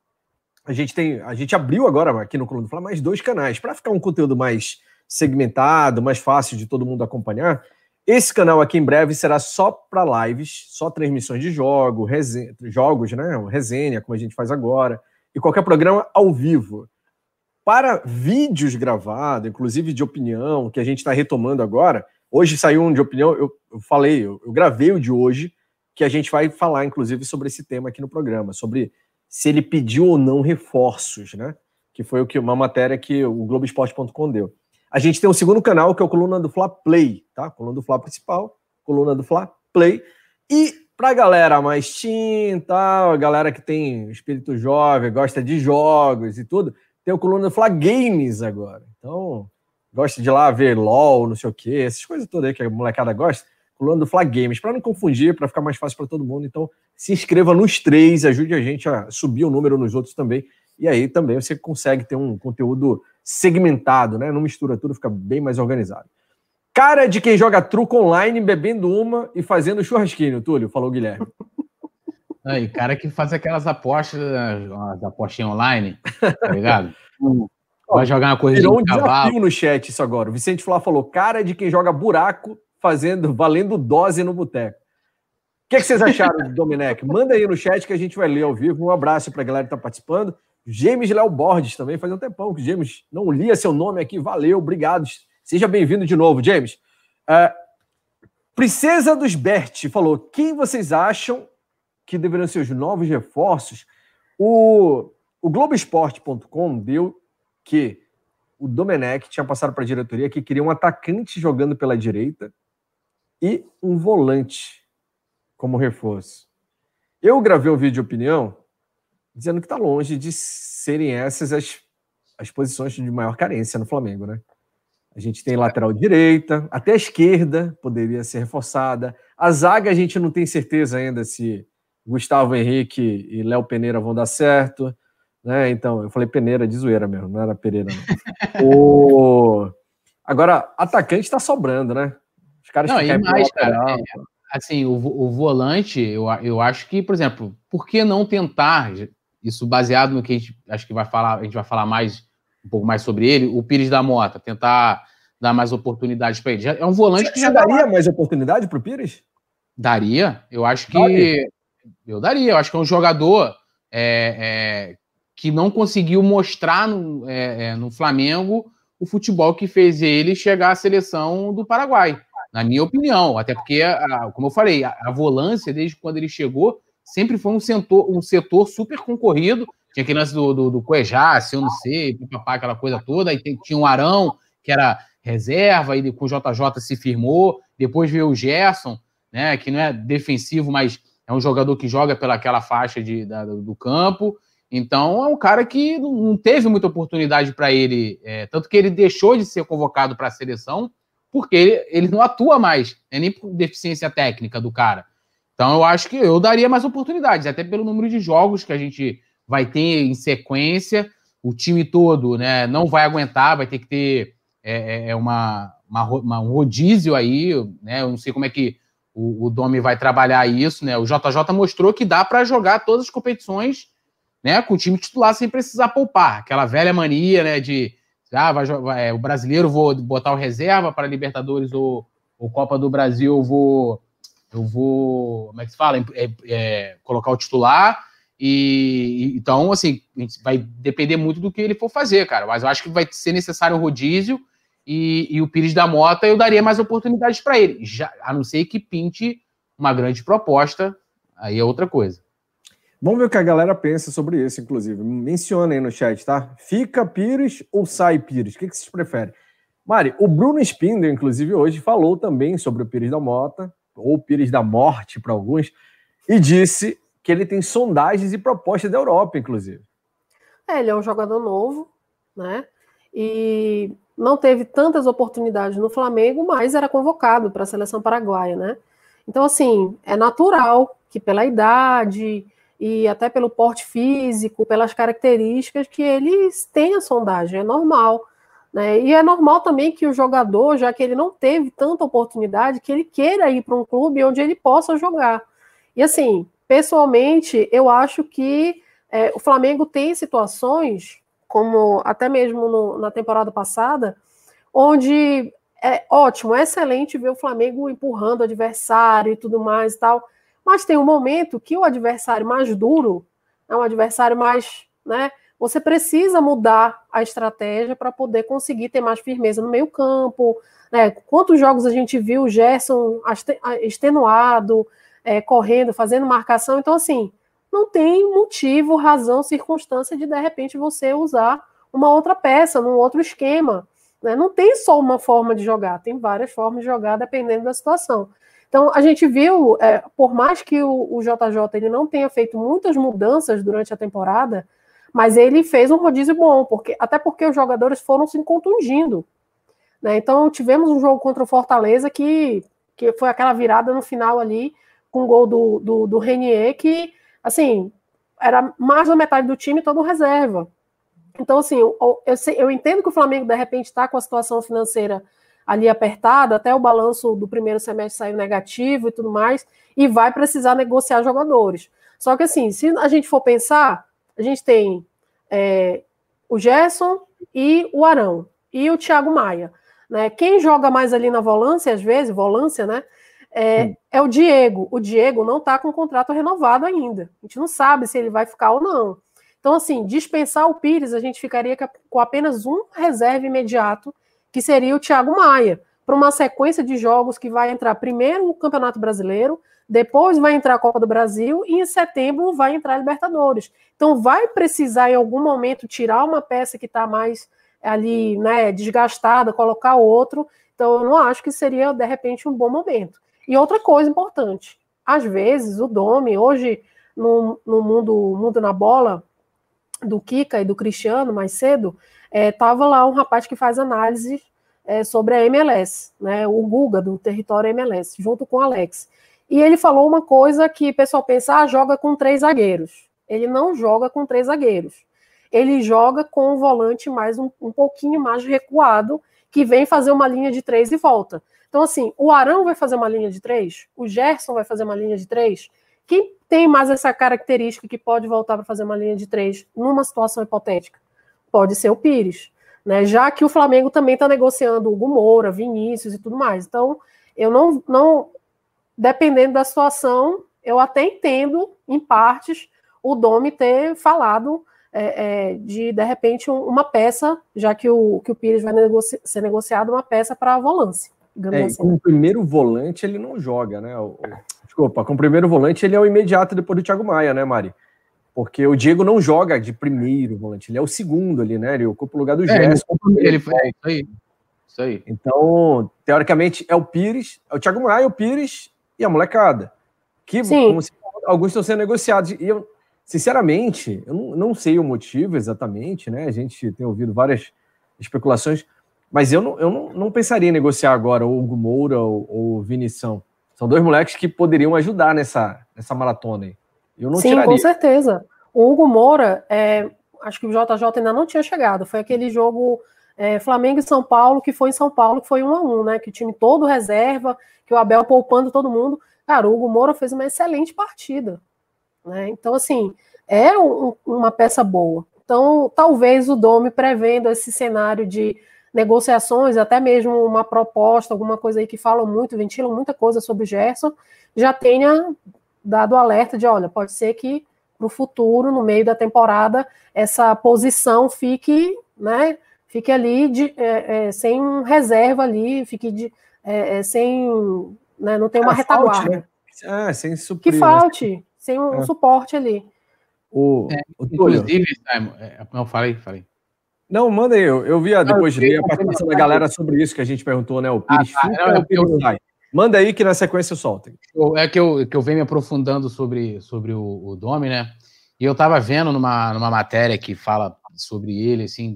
A gente tem. A gente abriu agora aqui no Coluna do Fla mais dois canais para ficar um conteúdo mais segmentado, mais fácil de todo mundo acompanhar. Esse canal aqui em breve será só para lives, só transmissões de jogo, resenha, jogos, né? Resenha, como a gente faz agora e qualquer programa ao vivo. Para vídeos gravados, inclusive de opinião, que a gente está retomando agora, hoje saiu um de opinião, eu, eu falei, eu, eu, gravei o de hoje, que a gente vai falar, inclusive, sobre esse tema aqui no programa, sobre se ele pediu ou não reforços, né? Que foi o que uma matéria que o Globoesporte.com deu. A gente tem um segundo canal, que é o Coluna do Fla Play, tá? Coluna do Fla principal, Coluna do Fla Play. E Pra galera mais teen tal, a galera que tem espírito jovem, gosta de jogos e tudo, tem o coluna do Fla Games agora. Então, gosta de lá ver LOL, não sei o quê, essas coisas todas aí que a molecada gosta. Coluna do Fla Games, para não confundir, para ficar mais fácil para todo mundo. Então, se inscreva nos três, ajude a gente a subir o número nos outros também. E aí também você consegue ter um conteúdo segmentado, né? Não mistura tudo, fica bem mais organizado. Cara de quem joga truco online, bebendo uma e fazendo churrasquinho, Túlio, falou o Guilherme. Aí, cara que faz aquelas apostas, as apostinhas online, tá ligado? Vai jogar uma corrida Virou de um cavalo. desafio no chat isso agora. O Vicente Flá falou, cara de quem joga buraco, fazendo, valendo dose no boteco. O que, que, vocês acharam do Domenech? Manda aí no chat que a gente vai ler ao vivo. Um abraço para a galera que está participando. James Léo Borges também, faz um tempão que o James não lia seu nome aqui. Valeu, obrigado Seja bem-vindo de novo, James. Uh, Princesa dos Bert falou: quem vocês acham que deveriam ser os novos reforços? O, o Globoesporte.com deu que o Domenech tinha passado para a diretoria que queria um atacante jogando pela direita e um volante como reforço. Eu gravei um vídeo de opinião dizendo que está longe de serem essas as, as posições de maior carência no Flamengo, né? A gente tem lateral direita, até a esquerda poderia ser reforçada. A zaga a gente não tem certeza ainda se Gustavo Henrique e Léo Peneira vão dar certo. Né? Então, eu falei Peneira de zoeira mesmo, não era Pereira. Não. o... Agora, atacante está sobrando, né? Caras não, e mais, cara, é, assim, o, o volante, eu, eu acho que, por exemplo, por que não tentar, isso baseado no que a gente acho que vai falar, a gente vai falar mais um pouco mais sobre ele, o Pires da Mota, tentar dar mais oportunidades para ele. É um volante Você que já daria mais oportunidade para o Pires? Daria, eu acho que daria. eu daria. Eu acho que é um jogador é, é, que não conseguiu mostrar no, é, é, no Flamengo o futebol que fez ele chegar à seleção do Paraguai, na minha opinião. Até porque, como eu falei, a, volância desde quando ele chegou sempre foi um setor, um setor super concorrido tinha aquele lance do, do, do Cuejá, se eu não sei, papá, aquela coisa toda. Tem, tinha o um Arão, que era reserva, e com o JJ se firmou. Depois veio o Gerson, né, que não é defensivo, mas é um jogador que joga pelaquela faixa de, da, do campo. Então é um cara que não teve muita oportunidade para ele, é, tanto que ele deixou de ser convocado para a seleção, porque ele, ele, não atua mais, é nem por deficiência técnica do cara. Então eu acho que eu daria mais oportunidades, até pelo número de jogos que a gente vai ter em sequência. O time todo né, não vai aguentar, vai ter que ter é, é, é uma, uma, uma, um rodízio aí. Né, eu não sei como é que o, o Domi vai trabalhar isso. Né? O JJ mostrou que dá para jogar todas as competições né, com o time titular sem precisar poupar. Aquela velha mania né, de ah, vai, é, o brasileiro vou botar o reserva para Libertadores ou, ou Copa do Brasil, eu vou, eu vou, como é que se fala? É, é, colocar o titular E então, assim, vai depender muito do que ele for fazer, cara. Mas eu acho que vai ser necessário o rodízio e, e o Pires da Mota eu daria mais oportunidades para ele, já, a não ser que pinte uma grande proposta, aí é outra coisa. Vamos ver o que a galera pensa sobre isso, inclusive. Menciona aí no chat, tá? Fica Pires ou sai Pires? O que, vocês preferem? Mari, o Bruno Spinder, inclusive, hoje falou também sobre o Pires da Mota, ou Pires da Morte para alguns, e disse que ele tem sondagens e propostas da Europa, inclusive. É, ele é um jogador novo, né? E não teve tantas oportunidades no Flamengo, mas era convocado para a seleção paraguaia, né? Então, assim, é natural que pela idade e até pelo porte físico, pelas características, que eles tenham sondagem, é normal. Né? E é normal também que o jogador, já que ele não teve tanta oportunidade, que ele queira ir para um clube onde ele possa jogar. E assim, pessoalmente, eu acho que é, o Flamengo tem situações, como até mesmo no, na temporada passada, onde é ótimo, é excelente ver o Flamengo empurrando o adversário e tudo mais e tal, mas tem um momento que o adversário mais duro, é um adversário mais, né, você precisa mudar a estratégia para poder conseguir ter mais firmeza no meio campo. Né? Quantos jogos a gente viu o Gerson extenuado, é, correndo, fazendo marcação? Então, assim, não tem motivo, razão, circunstância de, de repente, você usar uma outra peça, num outro esquema. Né? Não tem só uma forma de jogar, tem várias formas de jogar dependendo da situação. Então, a gente viu, é, por mais que o, o JJ ele não tenha feito muitas mudanças durante a temporada, mas ele fez um rodízio bom, porque até porque os jogadores foram se contundindo. Né? Então tivemos um jogo contra o Fortaleza que, que foi aquela virada no final ali, com o gol do, do, do Renier, que assim, era mais da metade do time todo reserva. Então, assim, eu, eu, eu entendo que o Flamengo, de repente, está com a situação financeira ali apertada, até o balanço do primeiro semestre saiu negativo e tudo mais, e vai precisar negociar jogadores. Só que, assim, se a gente for pensar, a gente tem é, o Gerson e o Arão, e o Thiago Maia. Né? Quem joga mais ali na volância, às vezes, volância, né? É, é o Diego. O Diego não está com o contrato renovado ainda. A gente não sabe se ele vai ficar ou não. Então, assim, dispensar o Pires, a gente ficaria com apenas um reserva imediato, que seria o Thiago Maia, para uma sequência de jogos que vai entrar primeiro o Campeonato Brasileiro, depois vai entrar a Copa do Brasil e em setembro vai entrar a Libertadores. Então vai precisar em algum momento tirar uma peça que está mais ali, né, desgastada, colocar outro. Então eu não acho que seria de repente um bom momento. E outra coisa importante, às vezes o Domi hoje no, no mundo mundo na bola do Kika e do Cristiano mais cedo, estava é, lá um rapaz que faz análise é, sobre a MLS, né, o Guga do território MLS, junto com o Alex. E ele falou uma coisa que o pessoal pensa, ah, joga com três zagueiros. Ele não joga com três zagueiros. Ele joga com um volante mais um, um pouquinho mais recuado, que vem fazer uma linha de três e volta. Então, assim, o Arão vai fazer uma linha de três, o Gerson vai fazer uma linha de três. Quem tem mais essa característica que pode voltar para fazer uma linha de três numa situação hipotética? Pode ser o Pires. Né? Já que o Flamengo também está negociando o Hugo Moura, Vinícius e tudo mais. Então, eu não, não dependendo da situação, eu até entendo, em partes, o Domi ter falado é, é, de, de repente, um, uma peça, já que o, que o Pires vai negoci ser negociado, uma peça para a volância. É, assim. Com o primeiro volante, ele não joga, né? O, desculpa, com o primeiro volante, ele é o imediato depois do Thiago Maia, né, Mari? Porque o Diego não joga de primeiro volante, ele é o segundo ali, né? Ele ocupa o lugar do é, Gerson. Ele, ele foi, é, isso aí. Isso aí. Então, teoricamente, é o Pires, é o Thiago Maia, o Pires e a molecada. Que se, alguns estão sendo negociados. E eu, sinceramente, eu não, não, sei o motivo exatamente, né? A gente tem ouvido várias especulações, mas eu não, eu não, não pensaria em negociar agora o Hugo Moura ou o Vinição. São dois moleques que poderiam ajudar nessa, nessa maratona aí. Eu não Sim, tiraria. com certeza. O Hugo Moura, é, acho que o JJ ainda não tinha chegado. Foi aquele jogo é, Flamengo e São Paulo, que foi em São Paulo, que foi um a um, né? Que o time todo reserva, que o Abel poupando todo mundo. Cara, o Hugo Moura fez uma excelente partida. Né? Então, assim, é um, uma peça boa. Então, talvez o Domi prevendo esse cenário de negociações, até mesmo uma proposta, alguma coisa aí que falam muito, ventilam muita coisa sobre o Gerson, já tenha dado alerta de, olha, pode ser que para o futuro, no meio da temporada, essa posição fique, né, fique ali de, é, é, sem reserva ali, fique de, é, é sem, né, não tem uma retaguarda. Falte, né? Ah, sem suprir, que né? falte, né? sem um é. suporte ali. O, o inclusive, Simon, não, falei, falei. Não, manda aí, eu, eu vi depois de ler a participação da galera sobre isso que a gente perguntou, né? O Pires ah, tá, não, é o Pires sai. Manda aí que na sequência eu solto. É que eu, que eu venho me aprofundando sobre, sobre o, o Domi, né? E eu estava vendo numa, numa matéria que fala sobre ele, assim,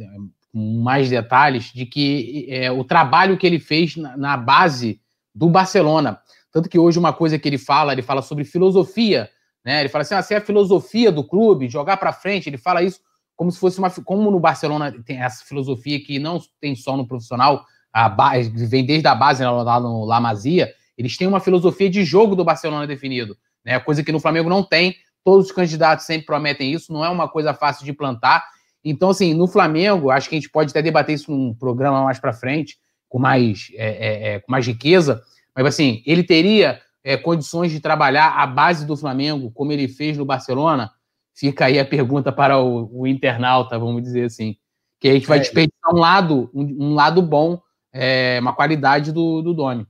com mais detalhes, de que é, o trabalho que ele fez na, na, base do Barcelona. Tanto que hoje uma coisa que ele fala, ele fala sobre filosofia, né? Ele fala assim, ah, é a filosofia do clube, jogar para frente, ele fala isso como se fosse uma... Como no Barcelona tem essa filosofia que não tem só no profissional, a base, vem desde a base lá no La Masia, eles têm uma filosofia de jogo do Barcelona definido, né? Coisa que no Flamengo não tem. Todos os candidatos sempre prometem isso, não é uma coisa fácil de plantar. Então, assim, no Flamengo, acho que a gente pode até debater isso num programa mais para frente, com mais, é, é, é, com mais riqueza. Mas, assim, ele teria é, condições de trabalhar a base do Flamengo, como ele fez no Barcelona? Fica aí a pergunta para o, o internauta, vamos dizer assim. Que a gente vai é. desperdiçar um lado, um, um lado bom é, uma qualidade do, do Doni.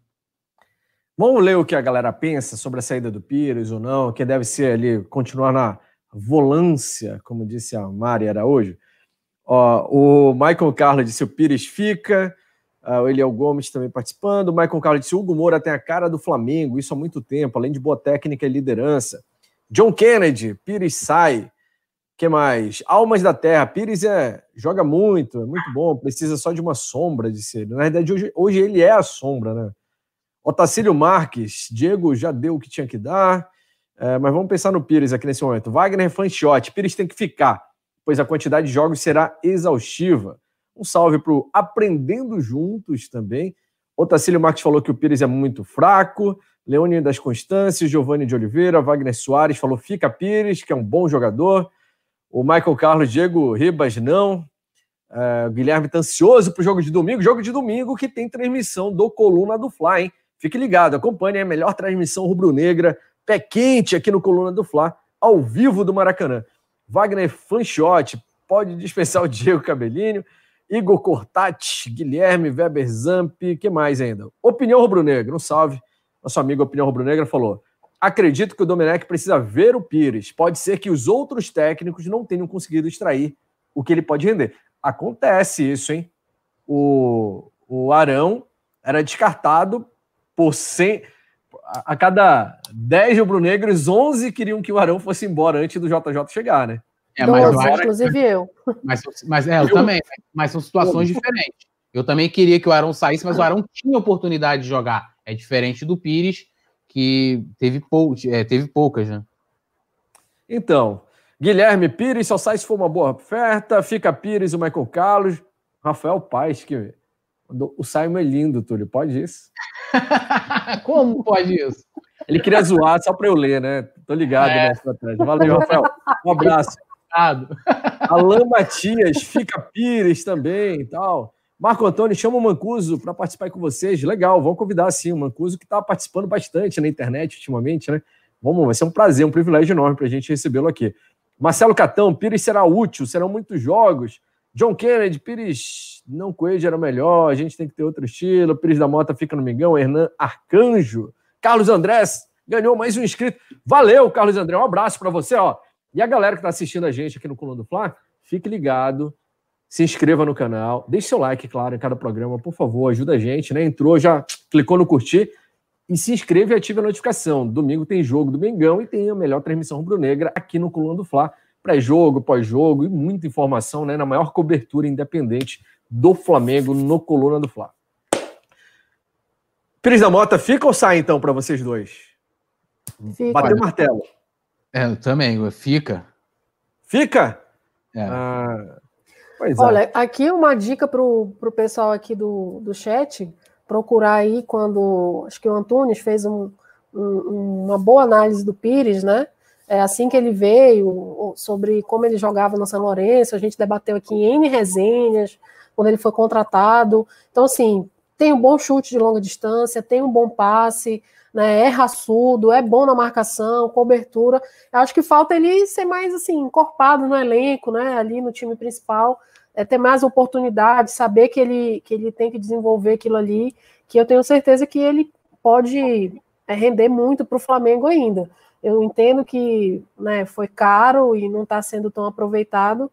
Vamos ler o que a galera pensa sobre a saída do Pires ou não, que deve ser ali, continuar na volância, como disse a Mari Araújo. Ó, o Michael Carlos disse o Pires fica, uh, o Eliel Gomes também participando, o Michael Carlos disse Hugo Moura tem a cara do Flamengo, isso há muito tempo, além de boa técnica e liderança. John Kennedy, Pires sai que mais? Almas da Terra. Pires é, joga muito, é muito bom, precisa só de uma sombra de ser. Na verdade, hoje, hoje ele é a sombra, né? Otacílio Marques, Diego já deu o que tinha que dar, é, mas vamos pensar no Pires aqui nesse momento. Wagner Fanchotti, Pires tem que ficar, pois a quantidade de jogos será exaustiva. Um salve para o Aprendendo Juntos também. Otacílio Marques falou que o Pires é muito fraco. Leone das Constâncias, Giovanni de Oliveira, Wagner Soares falou: fica Pires, que é um bom jogador. O Michael Carlos, Diego Ribas, não. Uh, o Guilherme está ansioso para o jogo de domingo. Jogo de domingo que tem transmissão do Coluna do Fla, hein? Fique ligado, acompanhe a melhor transmissão rubro-negra, pé quente aqui no Coluna do Fla, ao vivo do Maracanã. Wagner Fanchotti, pode dispensar o Diego Cabelinho. Igor Cortati, Guilherme Weber Zamp, que mais ainda? Opinião Rubro-Negra, um salve. Nosso amigo Opinião Rubro-Negra falou: Acredito que o Domenech precisa ver o Pires. Pode ser que os outros técnicos não tenham conseguido extrair o que ele pode render. Acontece isso, hein? O, o Arão era descartado por 100. A cada 10 rubro-negros, 11 queriam que o Arão fosse embora antes do JJ chegar, né? É, mas Doze, inclusive eu. Mas, mas é, eu, eu também. Mas são situações diferentes. Eu também queria que o Arão saísse, mas o Arão tinha oportunidade de jogar. É diferente do Pires, que teve, pou, é, teve poucas, né? Então, Guilherme Pires só sai se for uma boa oferta, fica Pires e o Michael Carlos, Rafael Paes, que o Simon é lindo, Túlio, pode isso? Como pode isso? Ele queria zoar só para eu ler, né? Tô ligado é. na estratégia. Valeu, Rafael. Um abraço. Alan Matias, fica Pires também e tal. Marco Antônio, chama o Mancuso para participar com vocês. Legal, vamos convidar sim o Mancuso, que está participando bastante na internet ultimamente, né? Vamos, vai ser um prazer, um privilégio enorme para a gente recebê-lo aqui. Marcelo Catão, Pires será útil, serão muitos jogos. John Kennedy, Pires não Coelho era melhor, a gente tem que ter outro estilo. Pires da Mota fica no Mingão, Hernan Arcanjo. Carlos Andrés ganhou mais um inscrito. Valeu, Carlos André, um abraço para você, ó. E a galera que está assistindo a gente aqui no Coluna do Fla, fique ligado se inscreva no canal, deixe seu like, claro, em cada programa, por favor, ajuda a gente, né? Entrou, já clicou no curtir e se inscreva e ative a notificação. Domingo tem jogo do Mengão e tem a melhor transmissão rubro-negra aqui no Coluna do Fla, pré-jogo, pós-jogo e muita informação, né? Na maior cobertura independente do Flamengo no Coluna do Fla. Pires da Mota, fica ou sai então para vocês dois? Fica. Bateu o martelo. É, também, fica. Fica? É. Ah, Pois Olha, é. aqui uma dica para o pessoal aqui do, do chat, procurar aí quando, acho que o Antunes fez um, um, uma boa análise do Pires, né? É, assim que ele veio, sobre como ele jogava no São Lourenço, a gente debateu aqui em N resenhas, quando ele foi contratado. Então, assim, tem um bom chute de longa distância, tem um bom passe, né, é raçudo, é bom na marcação, cobertura. Eu acho que falta ele ser mais assim encorpado no elenco, né, ali no time principal, é ter mais oportunidade, saber que ele que ele tem que desenvolver aquilo ali, que eu tenho certeza que ele pode é, render muito para o Flamengo ainda. Eu entendo que né, foi caro e não está sendo tão aproveitado,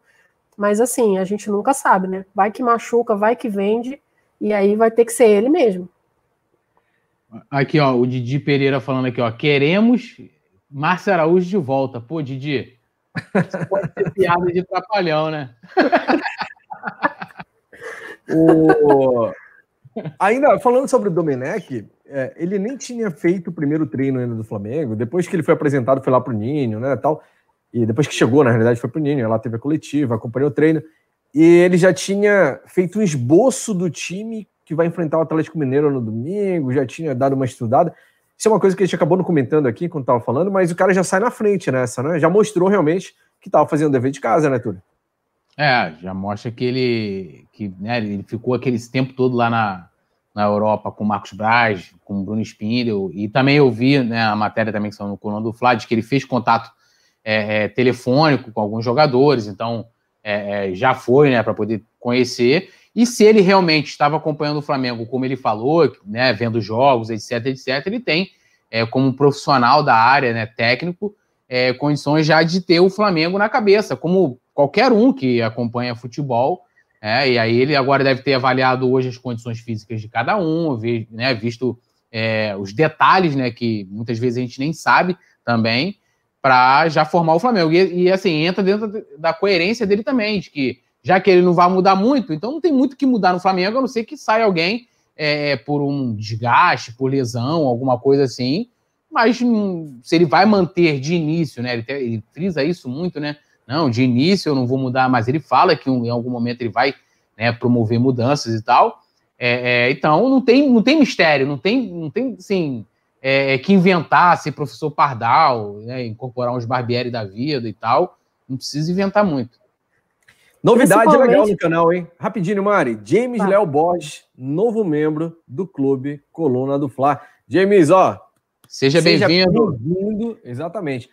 mas assim, a gente nunca sabe, né? Vai que machuca, vai que vende, e aí vai ter que ser ele mesmo. Aqui, ó, o Didi Pereira falando aqui, ó. Queremos Márcio Araújo de volta. Pô, Didi, isso pode ser piada de trapalhão, né? o... Ainda falando sobre o Domenech, é, ele nem tinha feito o primeiro treino ainda do Flamengo. Depois que ele foi apresentado, foi lá pro Ninho, né? Tal. E depois que chegou, na realidade, foi pro Ninho. Lá teve a coletiva, acompanhou o treino. E ele já tinha feito um esboço do time que vai enfrentar o Atlético Mineiro no domingo, já tinha dado uma estudada. Isso é uma coisa que a gente acabou não comentando aqui quando estava falando, mas o cara já sai na frente nessa, né? Já mostrou realmente que estava fazendo dever de casa, né, Túlio? É, já mostra que ele, que, né, ele ficou aquele tempo todo lá na, na Europa com o Marcos Braz, com o Bruno Spindel, e também eu vi né, a matéria também que são no coluna do Flávio, que ele fez contato é, é, telefônico com alguns jogadores, então é, é já foi né, para poder conhecer, e se ele realmente estava acompanhando o Flamengo, como ele falou, né, vendo jogos, etc, etc, ele tem, é, como profissional da área, né, técnico, é, condições já de ter o Flamengo na cabeça, como qualquer um que acompanha futebol. É, e aí ele agora deve ter avaliado hoje as condições físicas de cada um, né, visto é, os detalhes, né, que muitas vezes a gente nem sabe também, para já formar o Flamengo. E, e, assim, entra dentro da coerência dele também, de que já que ele não vai mudar muito, então não tem muito que mudar no Flamengo, a não ser que saia alguém é, por um desgaste, por lesão, alguma coisa assim. Mas hum, se ele vai manter de início, né? Ele, ele, frisa isso muito, né? Não, de início eu não vou mudar, mas ele fala que em algum momento ele vai né, promover mudanças e tal. É, é, então não tem, não tem mistério, não tem, não tem assim, é, que inventar ser professor Pardal, né, incorporar uns Barbieri da vida e tal. Não precisa inventar muito. Novidade legal no canal, hein? Rapidinho, Mari. James tá. Léo Borges, novo membro do clube Coluna do Fla. James, ó. Seja, seja bem-vindo. Bem-vindo, exatamente.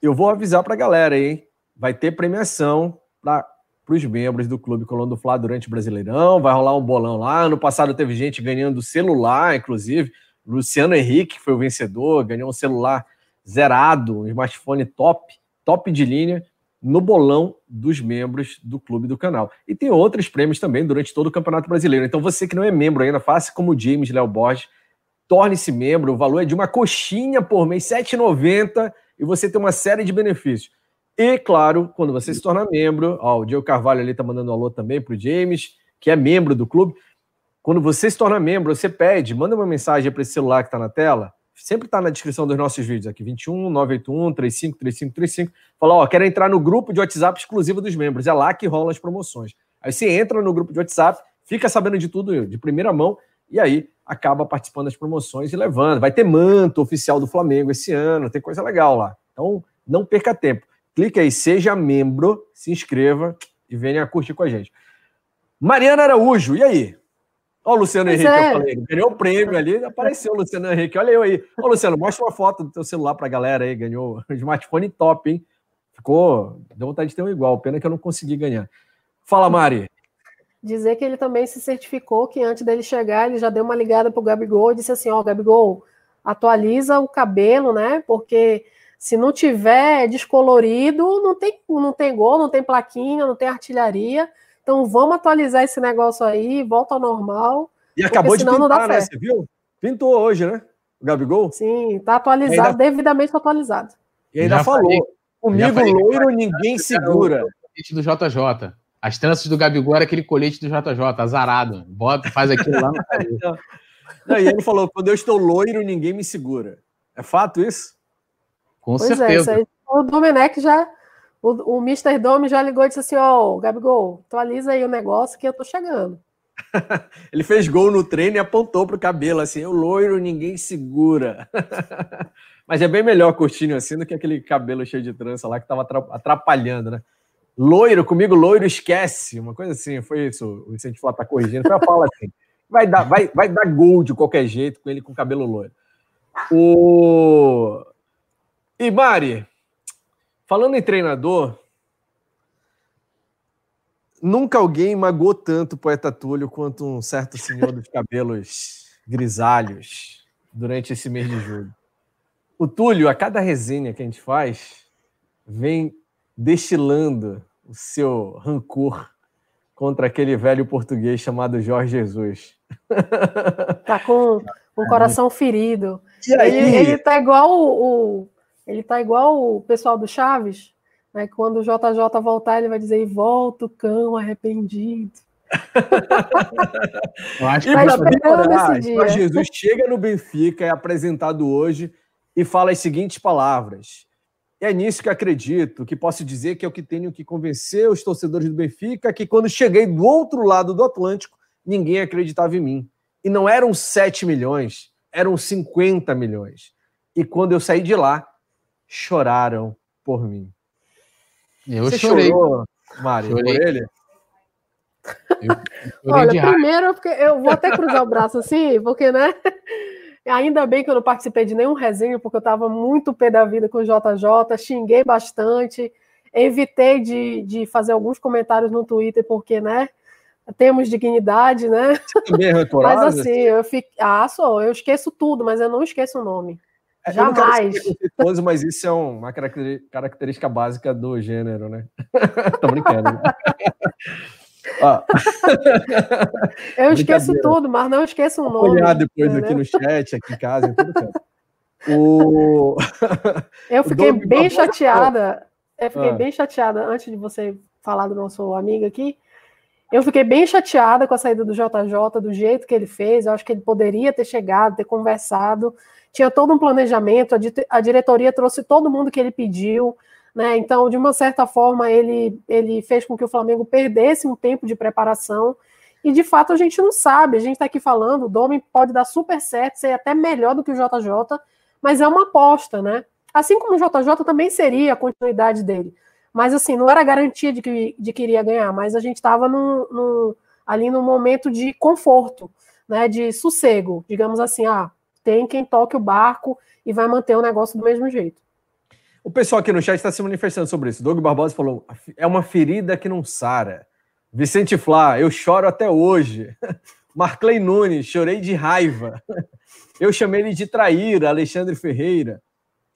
Eu vou avisar pra galera aí, hein? Vai ter premiação para os membros do Clube Coluna do Fla durante o Brasileirão. Vai rolar um bolão lá. Ano passado teve gente ganhando celular, inclusive. Luciano Henrique foi o vencedor, ganhou um celular zerado, um smartphone top, top de linha no bolão dos membros do clube do canal. E tem outros prêmios também durante todo o Campeonato Brasileiro. Então você que não é membro ainda, faça como o James Léo Borges, torne-se membro. O valor é de uma coxinha por mês, R$ 7,90 e você tem uma série de benefícios. E, claro, quando você se torna membro, ó, o Diego Carvalho ali está mandando um alô também para o James, que é membro do clube. Quando você se torna membro, você pede, manda uma mensagem para esse celular que está na tela, sempre está na descrição dos nossos vídeos aqui, 21 981 35 35 35. Fala, ó, quero entrar no grupo de WhatsApp exclusivo dos membros. É lá que rolam as promoções. Aí você entra no grupo de WhatsApp, fica sabendo de tudo de primeira mão e aí acaba participando das promoções e levando. Vai ter manto oficial do Flamengo esse ano, tem coisa legal lá. Então, não perca tempo. Clique aí, seja membro, se inscreva e venha curtir com a gente. Mariana Araújo, e aí? Olha o Luciano pois Henrique, é. eu falei, ganhou o prêmio ali, apareceu o Luciano Henrique. Olha eu aí. Ô, Luciano, mostra uma foto do teu celular pra galera aí. Ganhou um smartphone top, hein? Ficou. Deu vontade de ter um igual. Pena que eu não consegui ganhar. Fala, Mari. Dizer que ele também se certificou que antes dele chegar, ele já deu uma ligada pro Gabigol e disse assim: Ó, oh, Gabigol, atualiza o cabelo, né? Porque se não tiver descolorido, não tem, não tem gol, não tem plaquinha, não tem artilharia. Então vamos atualizar esse negócio aí, volta ao normal. E acabou de pintar, né? Você viu? Pintou hoje, né? O Gabigol? Sim, tá atualizado, ainda... devidamente atualizado. E ainda já falou, falei, comigo loiro ninguém segura. O colete do JJ. As tranças do Gabigol era aquele colete do JJ, azarado. Bota, faz aquilo lá no Não, e ele falou, quando eu estou loiro, ninguém me segura. É fato isso? Com pois certeza. É, isso aí, o Domenech já o, o Mr. Dome já ligou e disse assim: Ó, oh, Gabigol, atualiza aí o negócio que eu tô chegando. Ele fez gol no treino e apontou pro cabelo assim: o loiro ninguém segura. Mas é bem melhor curtinho assim do que aquele cabelo cheio de trança lá que tava atrapalhando, né? Loiro, comigo loiro esquece, uma coisa assim, foi isso. O Vicente Flá tá corrigindo, foi a fala assim. vai dar, vai, vai dar gol de qualquer jeito com ele com cabelo loiro. O... E Mari, falando em treinador, nunca alguém magoou tanto o poeta Túlio quanto um certo senhor dos cabelos grisalhos durante esse mês de julho. O Túlio, a cada resenha que a gente faz, vem destilando o seu rancor contra aquele velho português chamado Jorge Jesus. Tá com o coração ferido. Ele, ele tá igual o, o, ele tá igual o pessoal do Chaves, né? Quando o JJ voltar, ele vai dizer: "E volta o cão arrependido". Eu acho que tá Jorge Jesus chega no Benfica, é apresentado hoje e fala as seguintes palavras: é nisso que acredito, que posso dizer que é o que tenho que convencer os torcedores do Benfica, que quando cheguei do outro lado do Atlântico, ninguém acreditava em mim. E não eram 7 milhões, eram 50 milhões. E quando eu saí de lá, choraram por mim. Eu Você chorei. chorou, Mário, por ele? Eu, eu Olha, primeiro, porque eu vou até cruzar o braço assim, porque, né? Ainda bem que eu não participei de nenhum resenha, porque eu estava muito pé da vida com o JJ, xinguei bastante, evitei de, de fazer alguns comentários no Twitter, porque, né, temos dignidade, né? Também é mas assim, eu fico. Ah, sou, eu esqueço tudo, mas eu não esqueço o nome. É, Jamais. Eu não mas isso é uma característica básica do gênero, né? Tô brincando. Ah. eu esqueço tudo, mas não esqueço o nome. Olhar depois entendeu? aqui no chat, aqui em casa, em tudo o... Eu fiquei bem chateada. Eu fiquei ah. bem chateada antes de você falar do nosso amigo aqui. Eu fiquei bem chateada com a saída do JJ, do jeito que ele fez. Eu acho que ele poderia ter chegado, ter conversado. Tinha todo um planejamento, a diretoria trouxe todo mundo que ele pediu. Né? Então, de uma certa forma, ele, ele fez com que o Flamengo perdesse um tempo de preparação. E de fato a gente não sabe. A gente está aqui falando, o Domi pode dar super certo, ser até melhor do que o JJ, mas é uma aposta, né? Assim como o JJ também seria a continuidade dele. Mas assim, não era garantia de que, de que iria ganhar, mas a gente estava ali num momento de conforto, né? De sossego, digamos assim, ah, tem quem toque o barco e vai manter o negócio do mesmo jeito. O pessoal aqui no chat está se manifestando sobre isso. Doug Barbosa falou: é uma ferida que não sara. Vicente Flá, eu choro até hoje. Marclay Nunes, chorei de raiva. Eu chamei ele de traíra, Alexandre Ferreira.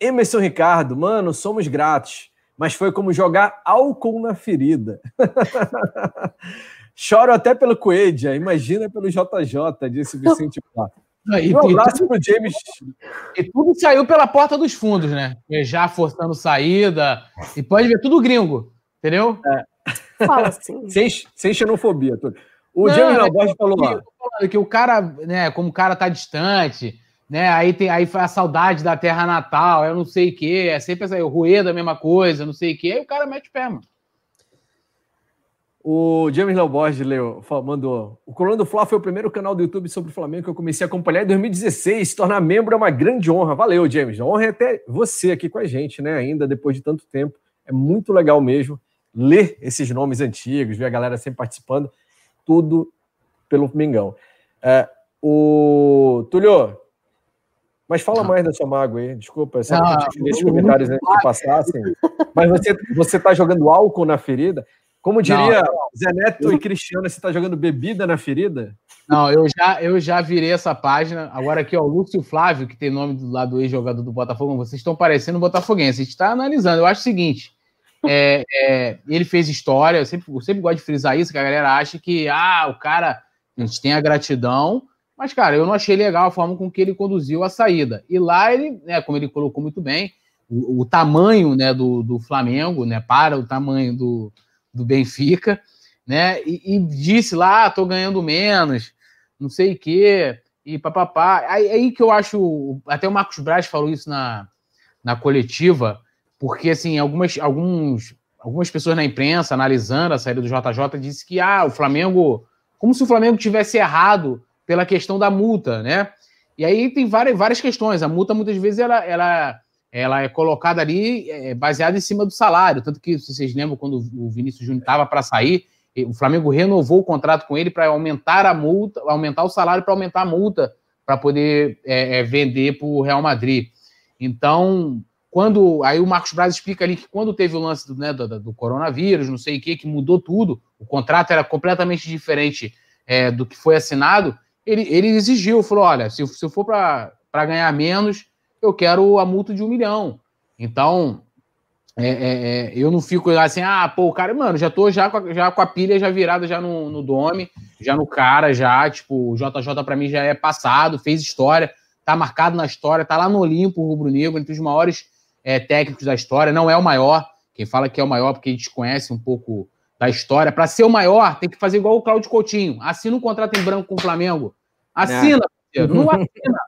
Emerson Ricardo, mano, somos gratos, mas foi como jogar álcool na ferida. Choro até pelo Coelho, imagina pelo JJ, disse Vicente Flá. E, um abraço pro James. E tudo saiu pela porta dos fundos, né? Já forçando saída. E pode ver, tudo gringo, entendeu? É. Fala assim. sem, sem xenofobia. Tudo. O Não, James Laborge é falou lá. Que o cara, né, como o cara tá distante, né? Aí tem aí foi a saudade da terra natal, eu não sei o quê. É sempre essa, o Rueda, a mesma coisa, não sei o quê. Aí o cara mete o pé, mano. O James Léo Borges leu, mandou. O Coluna do Fla foi o primeiro canal do YouTube sobre o Flamengo que eu comecei a acompanhar em 2016. Se tornar membro é uma grande honra. Valeu, James. A honra é até você aqui com a gente, né? Ainda depois de tanto tempo. É muito legal mesmo ler esses nomes antigos, ver a galera sempre participando. Tudo pelo Mengão. É, o Tulio, mas fala mais da sua mágoa aí. Desculpa, só ah, que deixa comentários antes que passassem. Mas você, você tá jogando álcool na ferida? Como diria não, Zé Neto eu... e Cristiano, você está jogando bebida na ferida? Não, eu já, eu já virei essa página. Agora aqui, ó, o Lúcio Flávio, que tem nome do lado do ex-jogador do Botafogo, vocês estão parecendo botafoguense. A gente está analisando. Eu acho o seguinte: é, é, ele fez história, eu sempre, eu sempre gosto de frisar isso, que a galera acha que ah, o cara, a gente tem a gratidão, mas, cara, eu não achei legal a forma com que ele conduziu a saída. E lá ele, né, como ele colocou muito bem, o, o tamanho né, do, do Flamengo, né, para o tamanho do, do Benfica, né? E, e disse lá, ah, tô ganhando menos, não sei o quê, e papapá. Aí, aí que eu acho, até o Marcos Braz falou isso na, na coletiva, porque assim, algumas, alguns, algumas pessoas na imprensa analisando a saída do JJ disse que ah, o Flamengo, como se o Flamengo tivesse errado pela questão da multa, né? E aí tem várias, várias questões. A multa muitas vezes ela, ela ela é colocada ali é, baseada em cima do salário. Tanto que, se vocês lembram, quando o Vinícius Júnior estava para sair, O Flamengo renovou o contrato com ele para aumentar a multa, aumentar o salário para aumentar a multa para poder é, é, vender para o Real Madrid. Então, quando aí o Marcos Braz explica ali que quando teve o lance do, né, do, do coronavírus, não sei o que, que mudou tudo, o contrato era completamente diferente é, do que foi assinado, ele, ele exigiu, falou: olha, se, se eu for para ganhar menos, eu quero a multa de um milhão. Então, é, é, é, eu não fico assim, ah, pô, cara, mano, já tô já com a, já com a pilha já virada já no, no Dome, já no cara, já, tipo, o JJ para mim já é passado, fez história, tá marcado na história, tá lá no Olimpo, o Rubro Negro, entre os maiores é, técnicos da história, não é o maior, quem fala que é o maior porque a gente conhece um pouco da história, para ser o maior tem que fazer igual o Cláudio Coutinho, assina um contrato em branco com o Flamengo, assina, é. não assina.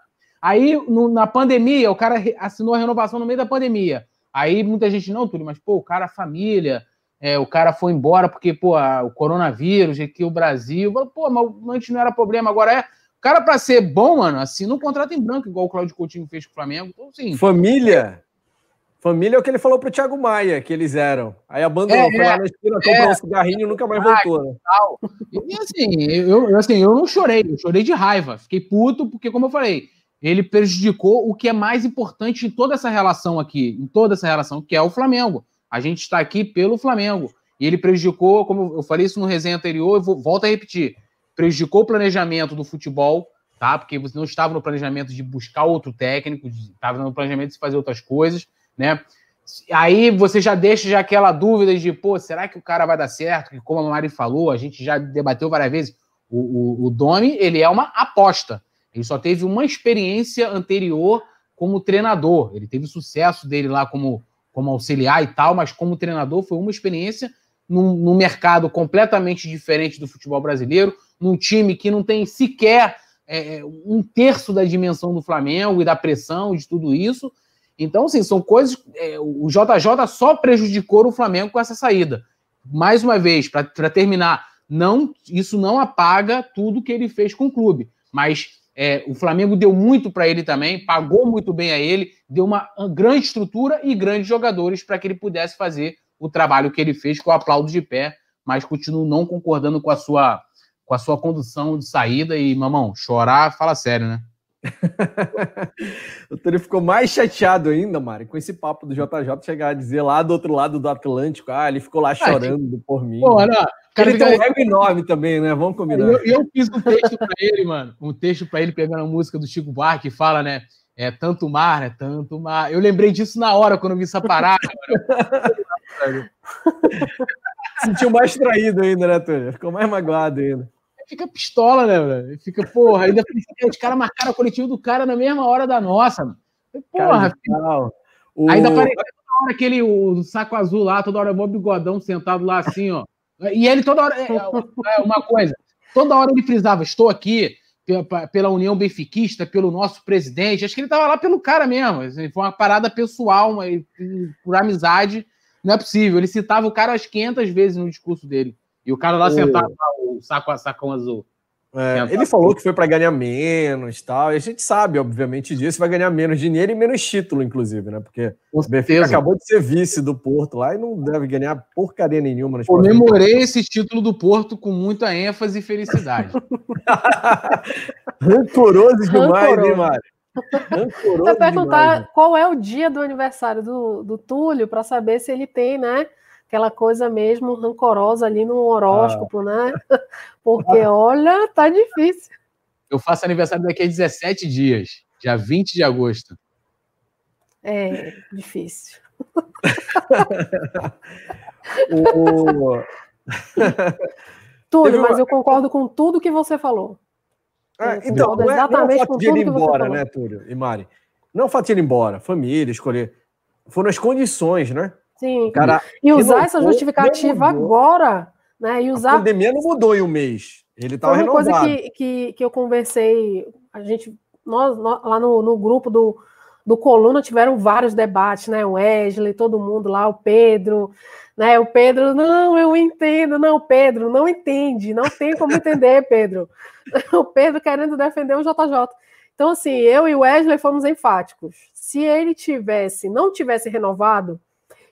Aí, no, na pandemia, o cara assinou a renovação no meio da pandemia, Aí muita gente, não, Túlio, mas pô, o cara, a família, é, o cara foi embora porque, pô, a, o coronavírus, aqui o Brasil, pô, mas antes não era problema, agora é. O cara, para ser bom, mano, assim, não contrata em branco, igual o Claudio Coutinho fez com o Flamengo. Então, assim, família. Família é o que ele falou pro Thiago Maia, que eles eram. Aí abandonou, é, foi lá na esquina, é, comprou um cigarrinho e nunca mais voltou. Né? E assim eu, assim, eu não chorei, eu chorei de raiva. Fiquei puto, porque, como eu falei, ele prejudicou o que é mais importante em toda essa relação aqui, em toda essa relação, que é o Flamengo. A gente está aqui pelo Flamengo. E ele prejudicou, como eu falei isso no resenha anterior, eu vou, volto a repetir, prejudicou o planejamento do futebol, tá? Porque você não estava no planejamento de buscar outro técnico, estava no planejamento de fazer outras coisas, né? Aí você já deixa já aquela dúvida de, pô, será que o cara vai dar certo? Que como a Mari falou, a gente já debateu várias vezes, o, o, o Domi, ele é uma aposta. Ele só teve uma experiência anterior como treinador. Ele teve sucesso dele lá como, como auxiliar e tal, mas como treinador foi uma experiência num, num mercado completamente diferente do futebol brasileiro, num time que não tem sequer é, é um terço da dimensão do Flamengo e da pressão de tudo isso. Então, assim, são coisas. É, o JJ só prejudicou o Flamengo com essa saída. Mais uma vez, para terminar, não, isso não apaga tudo que ele fez com o clube, mas é, o Flamengo deu muito para ele também, pagou muito bem a ele, deu uma grande estrutura e grandes jogadores para que ele pudesse fazer o trabalho que ele fez, que eu aplaudo de pé, mas continuo não concordando com a sua, com a sua condução de saída. E, mamão, chorar, fala sério, né? o Túlio ficou mais chateado ainda, Mari, com esse papo do JJ chegar a dizer lá do outro lado do Atlântico, ah, ele ficou lá ah, chorando ah, por mim. Pô, não, Cara, ele tem um ego enorme também, né? Vamos combinar. Eu, eu fiz um texto para ele, mano. Um texto para ele pegando a música do Chico Buarque que fala, né? É tanto mar, é tanto mar. Eu lembrei disso na hora quando eu vi essa parada. Sentiu mais traído ainda, né, Túlio? Ficou mais magoado ainda. Fica pistola, né, mano? Fica, porra, ainda os caras marcaram o coletivo do cara na mesma hora da nossa, mano. Porra, cara, o... ainda apareceu toda hora aquele o saco azul lá, toda hora mó bigodão sentado lá assim, ó. E ele toda hora. É, é uma coisa, toda hora ele frisava: estou aqui pela União Benfiquista, pelo nosso presidente. Acho que ele estava lá pelo cara mesmo. Assim, foi uma parada pessoal, uma, por amizade. Não é possível. Ele citava o cara as 500 vezes no discurso dele. E o cara lá sentado, lá, o saco, sacão azul. É, ele falou que foi para ganhar menos tal. E a gente sabe, obviamente, disso. Vai ganhar menos dinheiro e menos título, inclusive, né? Porque o Benfica acabou de ser vice do Porto lá e não deve ganhar porcaria nenhuma. Nas Comemorei esse título do Porto com muita ênfase e felicidade. Rancoroso demais, hein, Mário? Rancoroso Vou perguntar demais, qual é o dia do aniversário do, do Túlio para saber se ele tem, né? Aquela coisa mesmo rancorosa ali no horóscopo, ah. né? Porque, olha, tá difícil. Eu faço aniversário daqui a 17 dias, dia 20 de agosto. É, difícil. o... Túlio, mas eu concordo com tudo que você falou. Ah, então, não é, exatamente não é o fato de ir embora, né, Túlio e Mari? Não é o fato de ir embora, família, escolher. Foram as condições, né? Sim. Cara, e usar essa justificativa agora, né? E usar. A pandemia não mudou em um mês. Ele estava renovado. Uma coisa que, que, que eu conversei, a gente, nós, nós lá no, no grupo do, do Coluna tiveram vários debates, né? O Wesley, todo mundo lá, o Pedro, né? O Pedro, não, eu entendo, não, Pedro, não entende, não tem como entender, Pedro. O Pedro querendo defender o JJ. Então, assim, eu e o Wesley fomos enfáticos. Se ele tivesse, não tivesse renovado,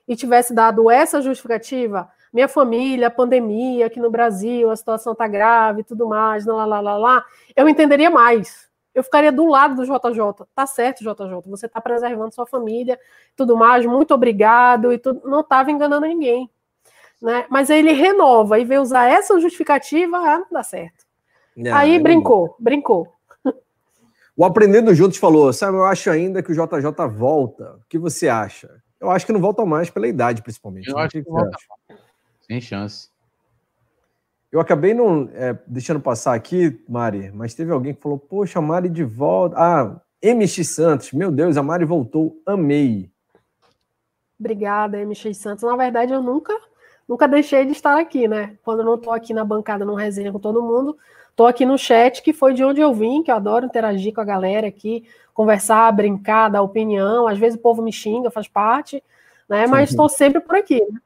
e tivesse dado essa justificativa, minha família, a pandemia aqui no Brasil, a situação tá grave, tudo mais, lá, lá, lá, lá, eu entenderia mais. Eu ficaria do lado do JJ. Tá certo, JJ, você está preservando sua família, tudo mais, muito obrigado e tudo, não estava enganando ninguém. Né? Mas aí ele renova e vem usar essa justificativa, ah, não dá certo. Não, aí brincou, brincou. O Aprendendo Juntos falou, sabe, eu acho ainda que o JJ volta. O que você acha? Eu acho que não volta mais pela idade, principalmente. Eu né? acho que, que volta. Sem chance. Eu acabei não é, deixando passar aqui, Mari, mas teve alguém que falou: Poxa, a Mari de volta. Ah, MX Santos, meu Deus, a Mari voltou, amei. Obrigada, MX Santos. Na verdade, eu nunca nunca deixei de estar aqui, né? Quando eu não estou aqui na bancada, no resenha com todo mundo, estou aqui no chat, que foi de onde eu vim, que eu adoro interagir com a galera aqui, conversar, brincar, dar opinião. Às vezes o povo me xinga, faz parte, né? Mas estou sempre por aqui. Né?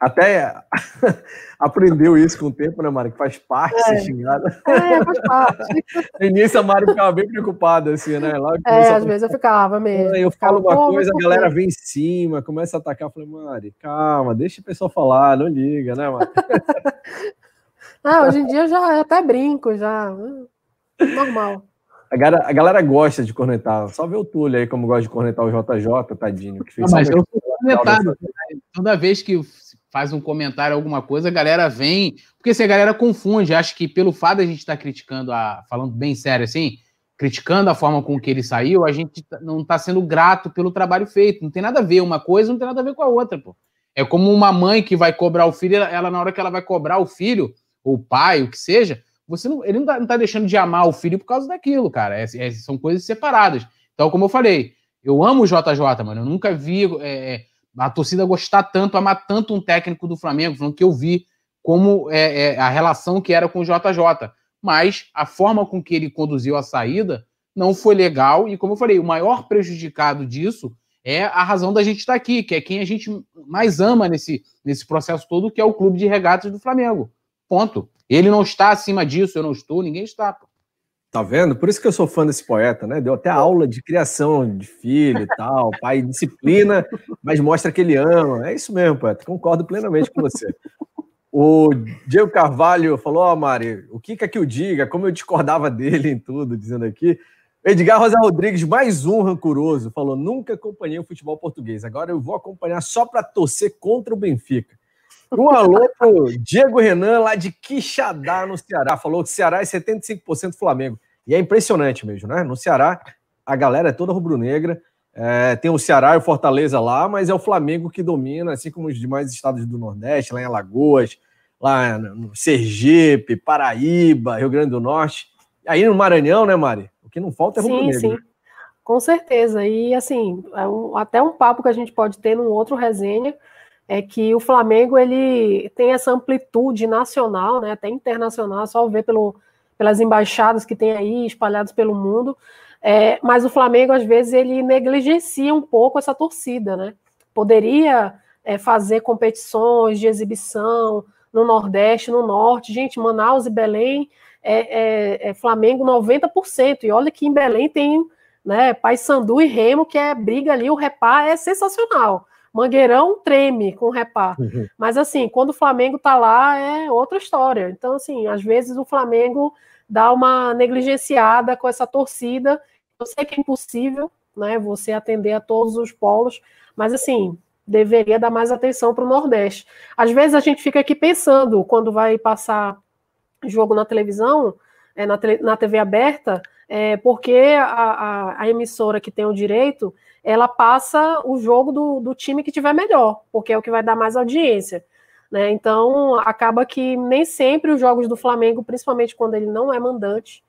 Até aprendeu isso com o tempo, né, Mari? Que faz parte é. ser xingada. É, faz parte. no início a Mari ficava bem preocupada, assim, né? Logo é, às vezes eu ficava mesmo. Eu falo uma coisa, a galera vem em cima, começa a atacar. Eu falei, Mari, calma, deixa o pessoal falar, não liga, né, Mari? ah, hoje em dia eu já até brinco, já. Normal. A galera, a galera gosta de cornetar. Só vê o Túlio aí como gosta de cornetar o JJ, tadinho. Que fez não, mas eu sou cornetado. Toda vez que faz um comentário, alguma coisa, a galera vem. Porque se assim, a galera confunde, acho que pelo fato de a gente estar tá criticando, a, falando bem sério assim, criticando a forma com que ele saiu, a gente tá, não está sendo grato pelo trabalho feito. Não tem nada a ver, uma coisa não tem nada a ver com a outra, pô. É como uma mãe que vai cobrar o filho, ela, na hora que ela vai cobrar o filho, ou o pai, o que seja, você não, ele não está tá deixando de amar o filho por causa daquilo, cara. É, é, são coisas separadas. Então, como eu falei, eu amo o JJ, mano. Eu nunca vi. É, é a torcida gostar tanto, amar tanto um técnico do Flamengo, falando que eu vi como é, é, a relação que era com o JJ. Mas a forma com que ele conduziu a saída não foi legal, e como eu falei, o maior prejudicado disso é a razão da gente estar aqui, que é quem a gente mais ama nesse, nesse processo todo, que é o clube de regatas do Flamengo. Ponto. Ele não está acima disso, eu não estou, ninguém está. Pô. Tá vendo? Por isso que eu sou fã desse poeta, né? Deu até aula de criação de filho e tal, pai disciplina, mas mostra que ele ama. É isso mesmo, poeta. Concordo plenamente com você. O Diego Carvalho falou: Ó, oh, Mari, o que quer que eu diga? Como eu discordava dele em tudo, dizendo aqui. Edgar Rosa Rodrigues, mais um rancoroso, falou: nunca acompanhei o futebol português. Agora eu vou acompanhar só para torcer contra o Benfica. Um alô pro Diego Renan, lá de Quixadá, no Ceará. Falou que Ceará é 75% Flamengo. E é impressionante mesmo, né? No Ceará, a galera é toda rubro-negra. É, tem o Ceará e o Fortaleza lá, mas é o Flamengo que domina, assim como os demais estados do Nordeste, lá em Alagoas, lá no Sergipe, Paraíba, Rio Grande do Norte. Aí no Maranhão, né, Mari? O que não falta é rubro-negro. Sim, sim. Com certeza. E assim, é um, até um papo que a gente pode ter num outro resenha é que o Flamengo ele tem essa amplitude nacional, né, até internacional, só ver pelo pelas embaixadas que tem aí espalhadas pelo mundo. É, mas o Flamengo, às vezes, ele negligencia um pouco essa torcida, né? Poderia é, fazer competições de exibição no Nordeste, no Norte. Gente, Manaus e Belém é, é, é Flamengo 90%. E olha que em Belém tem né, Paysandu e Remo, que é briga ali, o repá é sensacional. Mangueirão treme com repá. Uhum. Mas assim, quando o Flamengo tá lá é outra história. Então, assim, às vezes o Flamengo dá uma negligenciada com essa torcida. Eu sei que é impossível, né, você atender a todos os polos, mas assim, deveria dar mais atenção para o Nordeste. Às vezes a gente fica aqui pensando, quando vai passar jogo na televisão, é, na, na TV aberta, é, porque a, a, a, emissora que tem o direito, ela passa o jogo do, do time que tiver melhor, porque é o que vai dar mais audiência. Né? Então, acaba que nem sempre os jogos do Flamengo, principalmente quando ele não é mandante,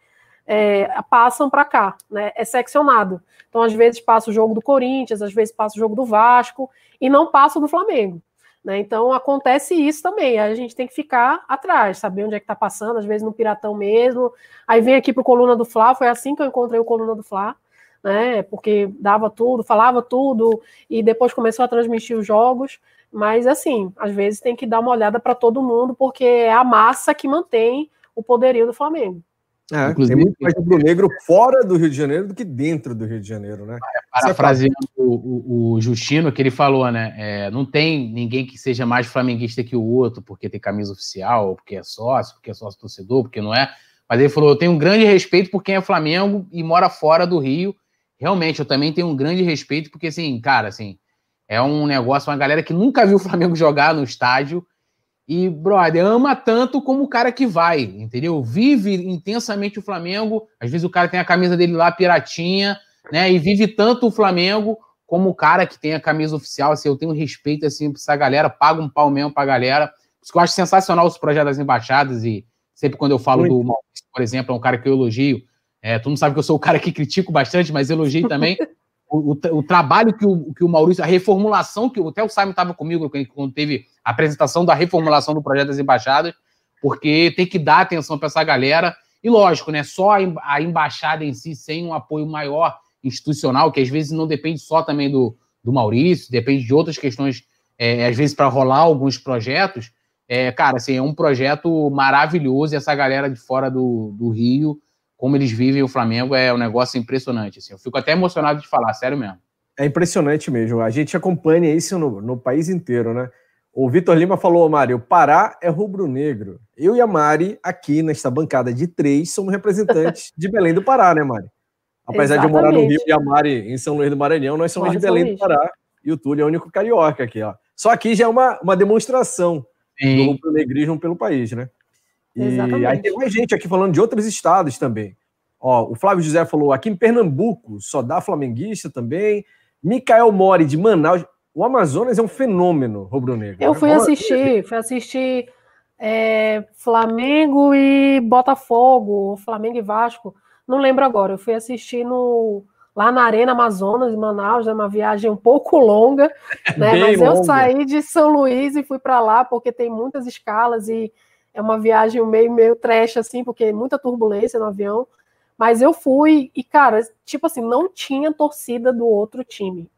é, passam para cá, né? É seccionado. Então, às vezes passa o jogo do Corinthians, às vezes passa o jogo do Vasco e não passa o do Flamengo. Né? Então acontece isso também. A gente tem que ficar atrás, saber onde é que está passando, às vezes no Piratão mesmo. Aí vem aqui para o Coluna do Fla, foi assim que eu encontrei o Coluna do Fla né? Porque dava tudo, falava tudo e depois começou a transmitir os jogos. Mas assim, às vezes tem que dar uma olhada para todo mundo, porque é a massa que mantém o poderio do Flamengo. É, Inclusive, tem muito mais rubro-negro fora do Rio de Janeiro do que dentro do Rio de Janeiro, né? Parafraseando o, o, Justino, que ele falou, né? É, não tem ninguém que seja mais flamenguista que o outro, porque tem camisa oficial, ou porque é sócio, porque é sócio torcedor, porque não é. Mas ele falou: eu tenho um grande respeito por quem é Flamengo e mora fora do Rio. Realmente, eu também tenho um grande respeito, porque, assim, cara, assim, é um negócio, uma galera que nunca viu o Flamengo jogar no estádio. E, brother, ama tanto como o cara que vai, entendeu? Vive intensamente o Flamengo. Às vezes o cara tem a camisa dele lá, piratinha, né? E vive tanto o Flamengo como o cara que tem a camisa oficial. Assim, eu tenho respeito assim pra essa galera, paga um pau mesmo pra galera. Por isso que eu acho sensacional os projetos das embaixadas e sempre quando eu falo Muito. do Maurício, por exemplo, é um cara que eu elogio. É, tu não sabe que eu sou o cara que critico bastante, mas elogio também. o, o, o, trabalho que o, que o Maurício, a reformulação, que até o Simon estava comigo quando teve a apresentação da reformulação do projeto das embaixadas, porque tem que dar atenção para essa galera. E lógico, né? Só a, embaixada em si, sem um apoio maior institucional, que às vezes não depende só também do, do Maurício, depende de outras questões, é, às vezes para rolar alguns projetos. É, cara, assim, é um projeto maravilhoso e essa galera de fora do, do Rio, como eles vivem o Flamengo, é um negócio impressionante. Assim. Eu fico até emocionado de falar, sério mesmo. É impressionante mesmo. A gente acompanha isso no, no país inteiro, né? O Vitor Lima falou, Mário, Pará é rubro-negro. Eu e a Mari, aqui nesta bancada de três, somos representantes de Belém do Pará, né, Mari? Apesar Exatamente. de eu morar no Rio e a Mari em São Luís do Maranhão, nós somos de Belém do Pará. E o Túlio é o único carioca aqui, ó. Só aqui já é uma, uma demonstração Sim. do rubro-negrismo pelo país, né? E Exatamente. aí tem mais gente aqui falando de outros estados também. Ó, o Flávio José falou, aqui em Pernambuco só dá flamenguista também. Micael Mori, de Manaus. O Amazonas é um fenômeno rubro-negro. Eu fui assistir, fui assistir é, Flamengo e Botafogo, Flamengo e Vasco não lembro agora, eu fui assistir no, lá na Arena Amazonas, em Manaus, é uma viagem um pouco longa, né? mas longa. eu saí de São Luís e fui para lá porque tem muitas escalas e é uma viagem meio, meio trash, assim, porque muita turbulência no avião. Mas eu fui e, cara, tipo assim, não tinha torcida do outro time.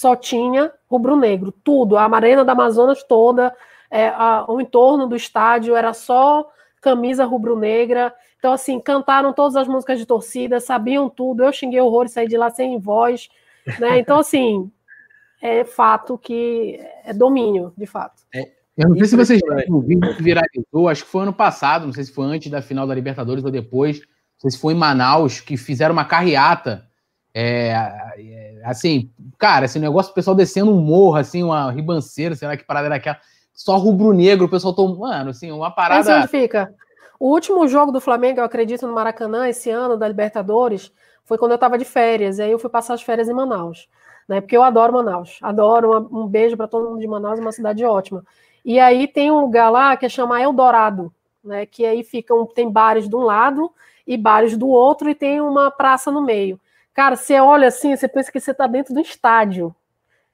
Só tinha rubro-negro, tudo. A Arena da Amazonas toda, é, a, o entorno do estádio era só camisa rubro-negra. Então, assim, cantaram todas as músicas de torcida, sabiam tudo. Eu xinguei horror e saí de lá sem voz. Né? Então, assim, é fato que é domínio, de fato. É, eu não sei se vocês viram o vídeo que viralizou, acho que foi ano passado, não sei se foi antes da final da Libertadores ou depois, não sei se foi em Manaus, que fizeram uma carreata. É, é, assim, cara, esse negócio, o pessoal descendo um morro, assim, uma ribanceira, sei lá que parada era aquela só rubro-negro, o pessoal tomou, mano, assim, uma parada. Mas onde fica? O último jogo do Flamengo, eu acredito, no Maracanã, esse ano, da Libertadores, foi quando eu estava de férias, e aí eu fui passar as férias em Manaus, né? Porque eu adoro Manaus, adoro, um beijo para todo mundo de Manaus, é uma cidade ótima. E aí tem um lugar lá que é chamado Eldorado, né? Que aí ficam, tem bares de um lado e bares do outro, e tem uma praça no meio. Cara, você olha assim, você pensa que você está dentro do estádio,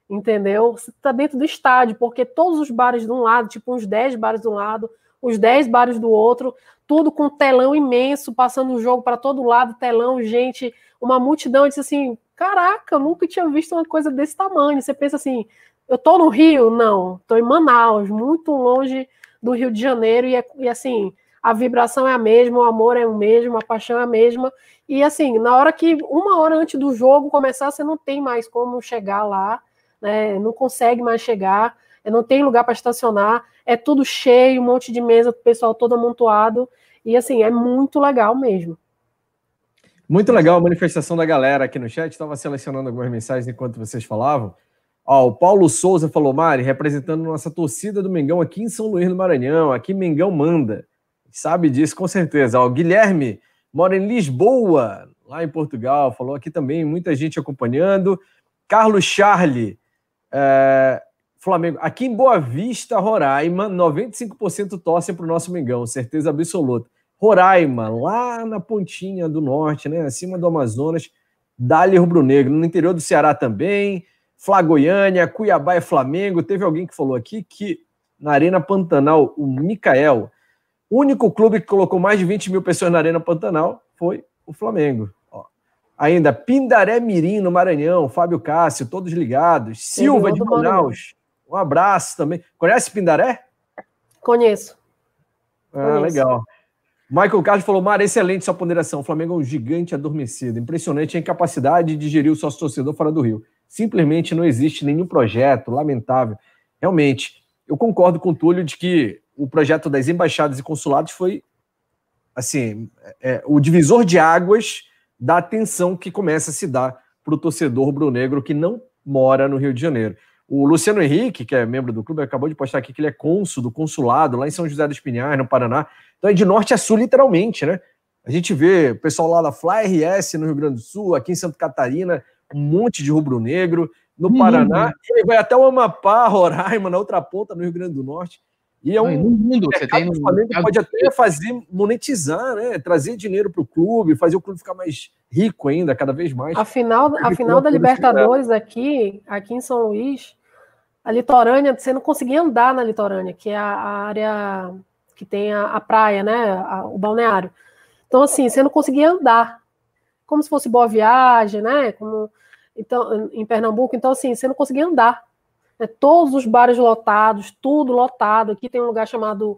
entendeu? Você está dentro do estádio, porque todos os bares de um lado, tipo uns 10 bares de um lado, os 10 bares do outro, tudo com telão imenso, passando o jogo para todo lado, telão, gente, uma multidão. Eu disse assim: caraca, eu nunca tinha visto uma coisa desse tamanho. Você pensa assim: eu tô no Rio? Não, tô em Manaus, muito longe do Rio de Janeiro, e, é, e assim, a vibração é a mesma, o amor é o mesmo, a paixão é a mesma. E assim, na hora que, uma hora antes do jogo começar, você não tem mais como chegar lá né? Não consegue mais chegar, não tem lugar para estacionar, é tudo cheio, um monte de mesa, o pessoal todo amontoado, e assim, é muito legal mesmo. Muito legal a manifestação da galera aqui no chat. Estava selecionando algumas mensagens enquanto vocês falavam. Ó, o Paulo Souza falou, Mari, representando nossa torcida do Mengão aqui em São Luís do Maranhão. Aqui Mengão manda. Sabe disso com certeza. Ó, o Guilherme mora em Lisboa, lá em Portugal. Falou aqui também, muita gente acompanhando. Carlos Charlie é, Flamengo, aqui em Boa Vista, Roraima, 95% torcem para o nosso Mengão, certeza absoluta. Roraima, lá na pontinha do norte, né, acima do Amazonas, Dali Rubro-Negro. No interior do Ceará também, Flagoiânia, Cuiabá e Flamengo. Teve alguém que falou aqui que na Arena Pantanal, o Micael, o único clube que colocou mais de 20 mil pessoas na Arena Pantanal foi o Flamengo. Ainda Pindaré Mirim, no Maranhão, Fábio Cássio, todos ligados. Silva de Manaus, um abraço também. Conhece Pindaré? Conheço. Ah, Conheço. legal. Michael Carlos falou: Mar, excelente sua ponderação. O Flamengo é um gigante adormecido. Impressionante a incapacidade de gerir o sócio torcedor fora do Rio. Simplesmente não existe nenhum projeto, lamentável. Realmente, eu concordo com o Túlio de que o projeto das embaixadas e consulados foi assim é, o divisor de águas da atenção que começa a se dar para o torcedor rubro-negro que não mora no Rio de Janeiro. O Luciano Henrique, que é membro do clube, acabou de postar aqui que ele é cônsul do consulado lá em São José dos Pinhais, no Paraná. Então é de norte a sul, literalmente, né? A gente vê o pessoal lá da Fly RS no Rio Grande do Sul, aqui em Santa Catarina, um monte de rubro-negro. No Paraná, ele vai até o Amapá, Roraima, na outra ponta, no Rio Grande do Norte. E é um no mundo, você tem Flamengo pode até fazer monetizar, né? Trazer dinheiro para o clube, fazer o clube ficar mais rico ainda, cada vez mais. A final, a final da Libertadores aqui, aqui em São Luís, a litorânea, você não conseguia andar na litorânea, que é a, área que tem a, a praia, né? A, o balneário. Então, assim, você não conseguia andar. Como se fosse boa viagem, né? Como, então, em Pernambuco. Então, assim, você não conseguia andar. Né? Todos os bares lotados, tudo lotado. Aqui tem um lugar chamado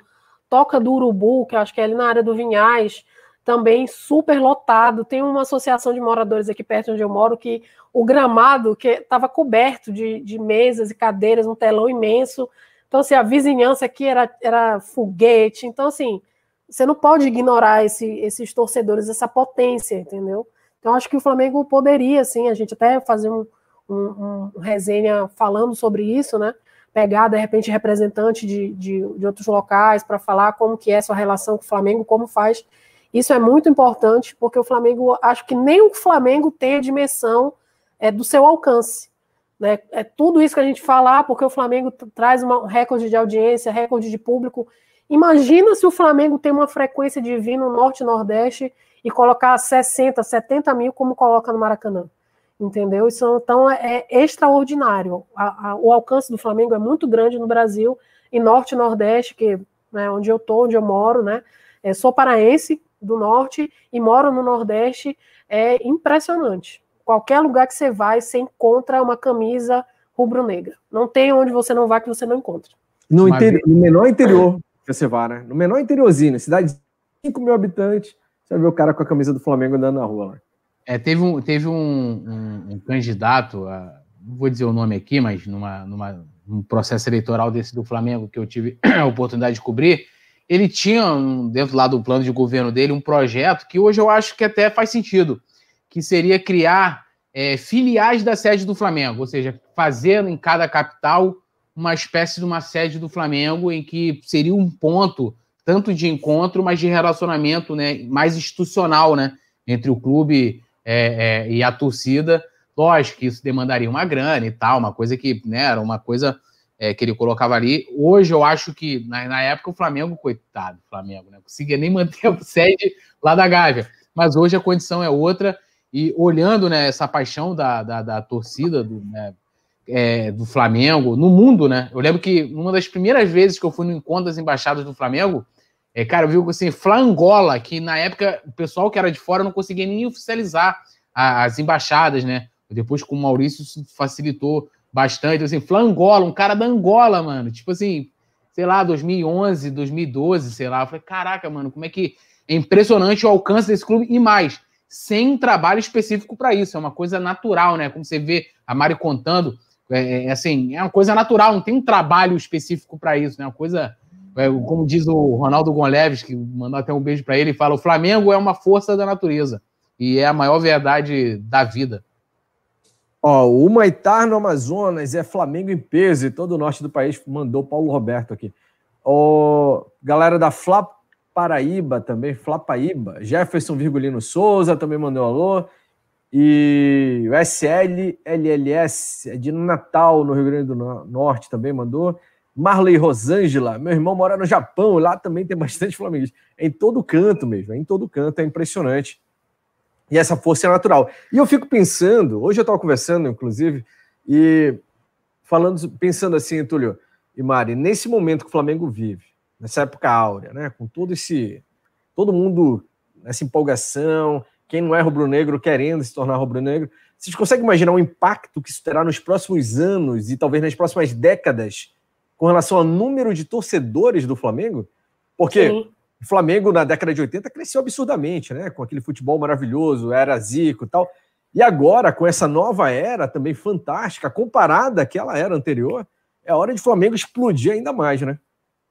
Toca do Urubu, que acho que é ali na área do Vinhais, também super lotado. Tem uma associação de moradores aqui perto onde eu moro que o gramado que estava coberto de, de mesas e cadeiras, um telão imenso. Então, assim, a vizinhança aqui era, era foguete. Então, assim, você não pode ignorar esse, esses torcedores, essa potência, entendeu? Então, acho que o Flamengo poderia, assim, a gente até fazer um, um, um resenha falando sobre isso, né? Pegar, de repente, representante de, de, de outros locais para falar como que é sua relação com o Flamengo, como faz. Isso é muito importante, porque o Flamengo, acho que nem o Flamengo tem a dimensão é, do seu alcance. Né? É tudo isso que a gente fala, ah, porque o Flamengo traz um recorde de audiência, recorde de público. Imagina se o Flamengo tem uma frequência de vir no Norte e Nordeste e colocar 60, 70 mil como coloca no Maracanã. Entendeu? Isso então é, é extraordinário. A, a, o alcance do Flamengo é muito grande no Brasil, e Norte e Nordeste, que né, onde eu estou, onde eu moro, né? É, sou paraense do norte e moro no Nordeste, é impressionante. Qualquer lugar que você vai, você encontra uma camisa rubro-negra. Não tem onde você não vá que você não encontre. No, interior, no menor interior que você vá, né? No menor interiorzinho, cidade de 5 mil habitantes, você vai ver o cara com a camisa do Flamengo andando na rua. Né? É, teve um, teve um, um, um candidato, a, não vou dizer o nome aqui, mas numa, numa, num processo eleitoral desse do Flamengo que eu tive a oportunidade de cobrir, ele tinha, dentro lá do plano de governo dele, um projeto que hoje eu acho que até faz sentido, que seria criar é, filiais da sede do Flamengo, ou seja, fazer em cada capital uma espécie de uma sede do Flamengo em que seria um ponto tanto de encontro, mas de relacionamento né, mais institucional né, entre o clube é, é, e a torcida. Lógico que isso demandaria uma grana e tal, uma coisa que né, era uma coisa é, que ele colocava ali. Hoje eu acho que, na, na época, o Flamengo, coitado, Flamengo, né, conseguia nem manter a sede lá da Gávea. Mas hoje a condição é outra e olhando né, essa paixão da, da, da torcida do, né, é, do Flamengo no mundo, né? Eu lembro que uma das primeiras vezes que eu fui no encontro das embaixadas do Flamengo, é, cara, eu vi assim, Flangola, que na época o pessoal que era de fora não conseguia nem oficializar a, as embaixadas, né? Depois com o Maurício isso facilitou bastante. Assim, Flangola, um cara da Angola, mano. Tipo assim, sei lá, 2011, 2012, sei lá. Eu falei, caraca, mano, como é que. É impressionante o alcance desse clube e mais sem trabalho específico para isso. É uma coisa natural, né? Como você vê a Mari contando, é, é assim, é uma coisa natural, não tem um trabalho específico para isso, né? Uma coisa, é, como diz o Ronaldo Gonleves, que mandou até um beijo para ele, fala: o Flamengo é uma força da natureza e é a maior verdade da vida. Ó, o Maitar no Amazonas é Flamengo em peso e todo o norte do país mandou Paulo Roberto aqui. Ó, galera da Flap Paraíba também, Flapaíba. Jefferson Virgulino Souza também mandou alô. E o SLLS é de Natal, no Rio Grande do Norte, também mandou. Marley Rosângela, meu irmão mora no Japão, lá também tem bastante flamenguista. Em todo canto mesmo, é em todo canto, é impressionante. E essa força é natural. E eu fico pensando, hoje eu estava conversando, inclusive, e falando, pensando assim, Túlio e Mari, nesse momento que o Flamengo vive, nessa época áurea, né? Com todo esse. Todo mundo nessa empolgação, quem não é rubro-negro querendo se tornar rubro-negro. Vocês conseguem imaginar o impacto que isso terá nos próximos anos e talvez nas próximas décadas com relação ao número de torcedores do Flamengo? Porque Sim. O Flamengo, na década de 80, cresceu absurdamente, né? Com aquele futebol maravilhoso, era Zico e tal. E agora, com essa nova era também fantástica, comparada àquela era anterior, é hora de Flamengo explodir ainda mais, né?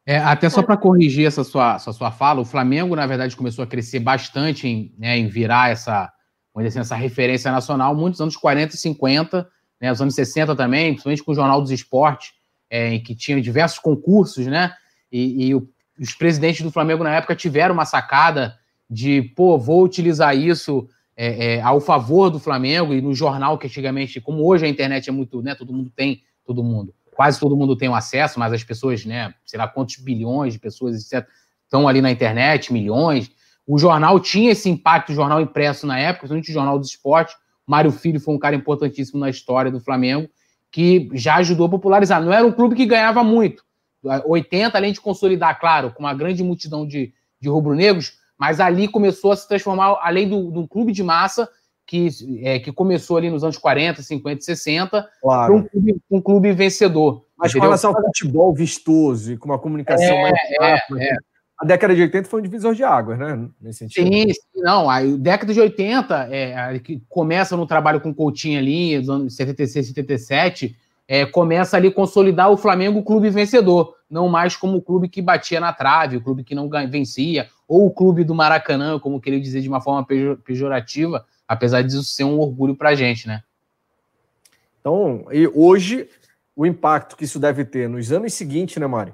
É, até só para corrigir essa sua, essa sua fala, o Flamengo, na verdade, começou a crescer bastante em, né, em virar essa, assim, essa referência nacional, muitos anos 40 e 50, né, os anos 60 também, principalmente com o Jornal dos Esportes, é, em que tinha diversos concursos, né? E, e o, os presidentes do Flamengo na época tiveram uma sacada de, pô, vou utilizar isso é, é, ao favor do Flamengo e no jornal que antigamente, como hoje a internet é muito, né? Todo mundo tem, todo mundo, quase todo mundo tem um acesso, mas as pessoas, né? Sei lá quantos bilhões de pessoas, etc., estão ali na internet, milhões. O jornal tinha esse impacto, o jornal impresso na época, principalmente o Jornal do Esporte. Mário Filho foi um cara importantíssimo na história do Flamengo, que já ajudou a popularizar. Não era um clube que ganhava muito. 80, além de consolidar, claro, com uma grande multidão de, de rubro-negros, mas ali começou a se transformar, além do, do clube de massa, que, é, que começou ali nos anos 40, 50 60, claro. para um clube, um clube vencedor. Mas entendeu? com relação ao futebol vistoso e com uma comunicação é, mais rápida, é, é. A década de 80 foi um divisor de águas, né? Nesse sentido. Sim, sim não. A década de 80, é, que começa no trabalho com o Coutinho ali, nos anos 76, 77, é, começa ali a consolidar o Flamengo clube vencedor, não mais como o clube que batia na trave, o clube que não vencia, ou o clube do Maracanã, como queria dizer de uma forma pejorativa, apesar disso ser um orgulho para a gente, né? Então, e hoje, o impacto que isso deve ter nos anos seguintes, né, Mari?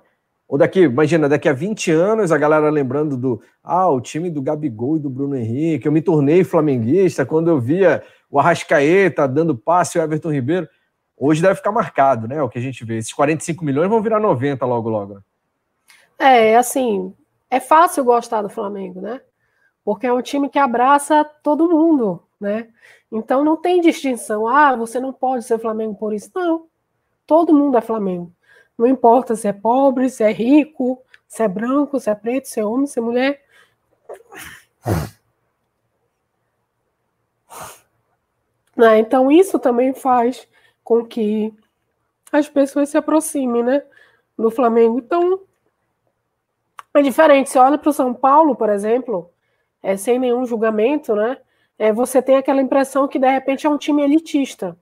Ou daqui, imagina, daqui a 20 anos, a galera lembrando do ah, o time do Gabigol e do Bruno Henrique, eu me tornei flamenguista quando eu via o Arrascaeta dando passe o Everton Ribeiro hoje deve ficar marcado, né? O que a gente vê. Esses 45 milhões vão virar 90 logo, logo. É, assim, é fácil gostar do Flamengo, né? Porque é um time que abraça todo mundo, né? Então não tem distinção. Ah, você não pode ser Flamengo por isso. Não. Todo mundo é Flamengo. Não importa se é pobre, se é rico, se é branco, se é preto, se é homem, se é mulher. Né? Então isso também faz com que as pessoas se aproximem, né, do Flamengo. Então, é diferente. Você olha para o São Paulo, por exemplo, é, sem nenhum julgamento, né, é, você tem aquela impressão que, de repente, é um time elitista.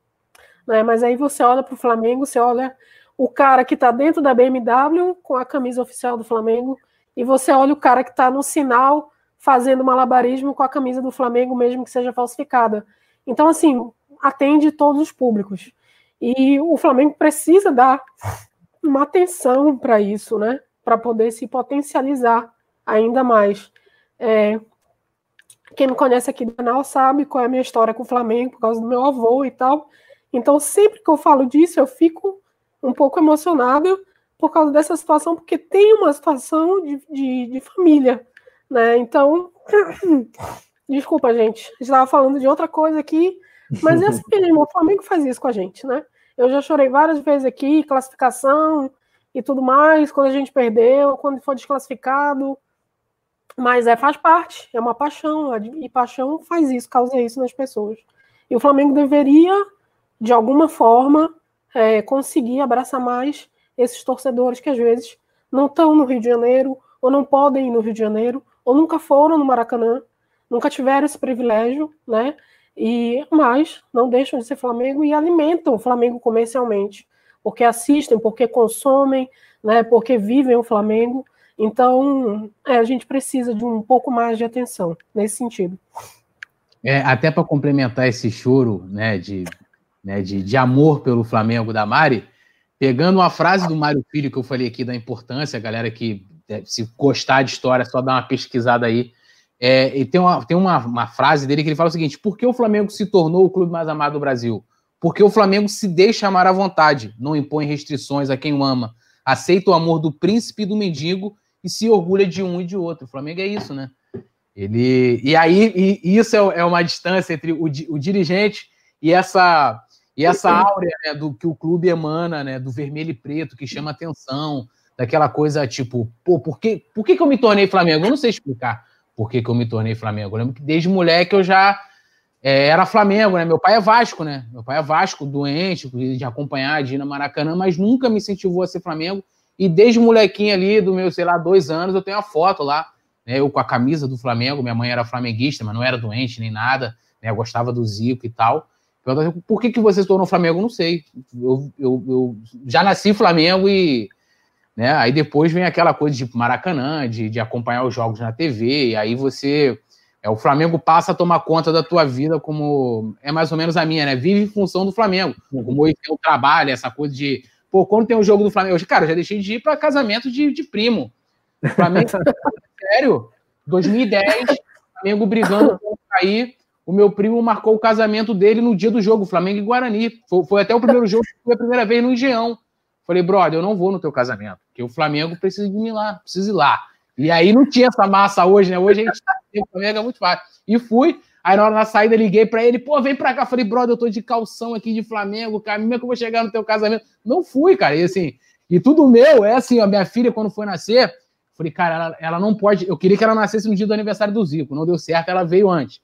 Né, mas aí você olha para o Flamengo, você olha o cara que está dentro da BMW com a camisa oficial do Flamengo, e você olha o cara que está no sinal fazendo malabarismo com a camisa do Flamengo, mesmo que seja falsificada. Então, assim, atende todos os públicos. E o Flamengo precisa dar uma atenção para isso, né? Para poder se potencializar ainda mais. É, quem me conhece aqui do canal sabe qual é a minha história com o Flamengo, por causa do meu avô e tal. Então, sempre que eu falo disso, eu fico um pouco emocionada por causa dessa situação, porque tem uma situação de, de, de família, né? Então, desculpa, gente, estava falando de outra coisa aqui, mas é assim mesmo, o Flamengo faz isso com a gente, né? Eu já chorei várias vezes aqui, classificação e tudo mais, quando a gente perdeu, quando foi desclassificado. Mas é, faz parte, é uma paixão, e paixão faz isso, causa isso nas pessoas. E o Flamengo deveria, de alguma forma, é, conseguir abraçar mais esses torcedores que às vezes não estão no Rio de Janeiro, ou não podem ir no Rio de Janeiro, ou nunca foram no Maracanã, nunca tiveram esse privilégio, né? e mais não deixam de ser Flamengo e alimentam o Flamengo comercialmente, porque assistem, porque consomem, né, porque vivem o Flamengo. Então, é, a gente precisa de um pouco mais de atenção nesse sentido. É, até para complementar esse choro né, de, né, de, de amor pelo Flamengo da Mari, pegando uma frase do Mário Filho que eu falei aqui da importância, galera que é, se gostar de história, só dá uma pesquisada aí é, e tem, uma, tem uma, uma frase dele que ele fala o seguinte: por que o Flamengo se tornou o clube mais amado do Brasil? Porque o Flamengo se deixa amar à vontade, não impõe restrições a quem o ama, aceita o amor do príncipe e do mendigo e se orgulha de um e de outro. O Flamengo é isso, né? Ele e aí e isso é, é uma distância entre o, o dirigente e essa e essa áurea né, do que o clube emana, né, do vermelho e preto que chama atenção, daquela coisa tipo, pô, por que, por que, que eu me tornei Flamengo? Eu não sei explicar por que, que eu me tornei Flamengo. Eu lembro que desde moleque eu já é, era Flamengo, né? Meu pai é Vasco, né? Meu pai é Vasco, doente, de acompanhar, de ir na Maracanã, mas nunca me incentivou a ser Flamengo. E desde molequinho ali, do meu, sei lá, dois anos, eu tenho a foto lá né, eu com a camisa do Flamengo, minha mãe era flamenguista, mas não era doente nem nada, né, eu gostava do Zico e tal. Por que, que você se tornou Flamengo? Não sei. Eu, eu, eu já nasci Flamengo e. Né, aí depois vem aquela coisa de Maracanã, de, de acompanhar os jogos na TV, e aí você. É, o Flamengo passa a tomar conta da tua vida como. É mais ou menos a minha, né? Vive em função do Flamengo. Uhum. Como hoje tem o trabalho, essa coisa de. Pô, quando tem um jogo do Flamengo. Hoje, cara, eu já deixei de ir para casamento de, de primo. Flamengo. sério? 2010, Flamengo brigando para cair o meu primo marcou o casamento dele no dia do jogo, Flamengo e Guarani. Foi, foi até o primeiro jogo, foi a primeira vez no Engenhão. Falei, brother, eu não vou no teu casamento, porque o Flamengo precisa de mim lá, precisa ir lá. E aí não tinha essa massa hoje, né? Hoje a gente tem o Flamengo é muito fácil. E fui, aí na hora da saída liguei para ele, pô, vem pra cá. Falei, brother, eu tô de calção aqui de Flamengo, como é que eu vou chegar no teu casamento? Não fui, cara, e assim, e tudo meu, é assim, a minha filha quando foi nascer, falei, cara, ela, ela não pode, eu queria que ela nascesse no dia do aniversário do Zico, não deu certo, ela veio antes.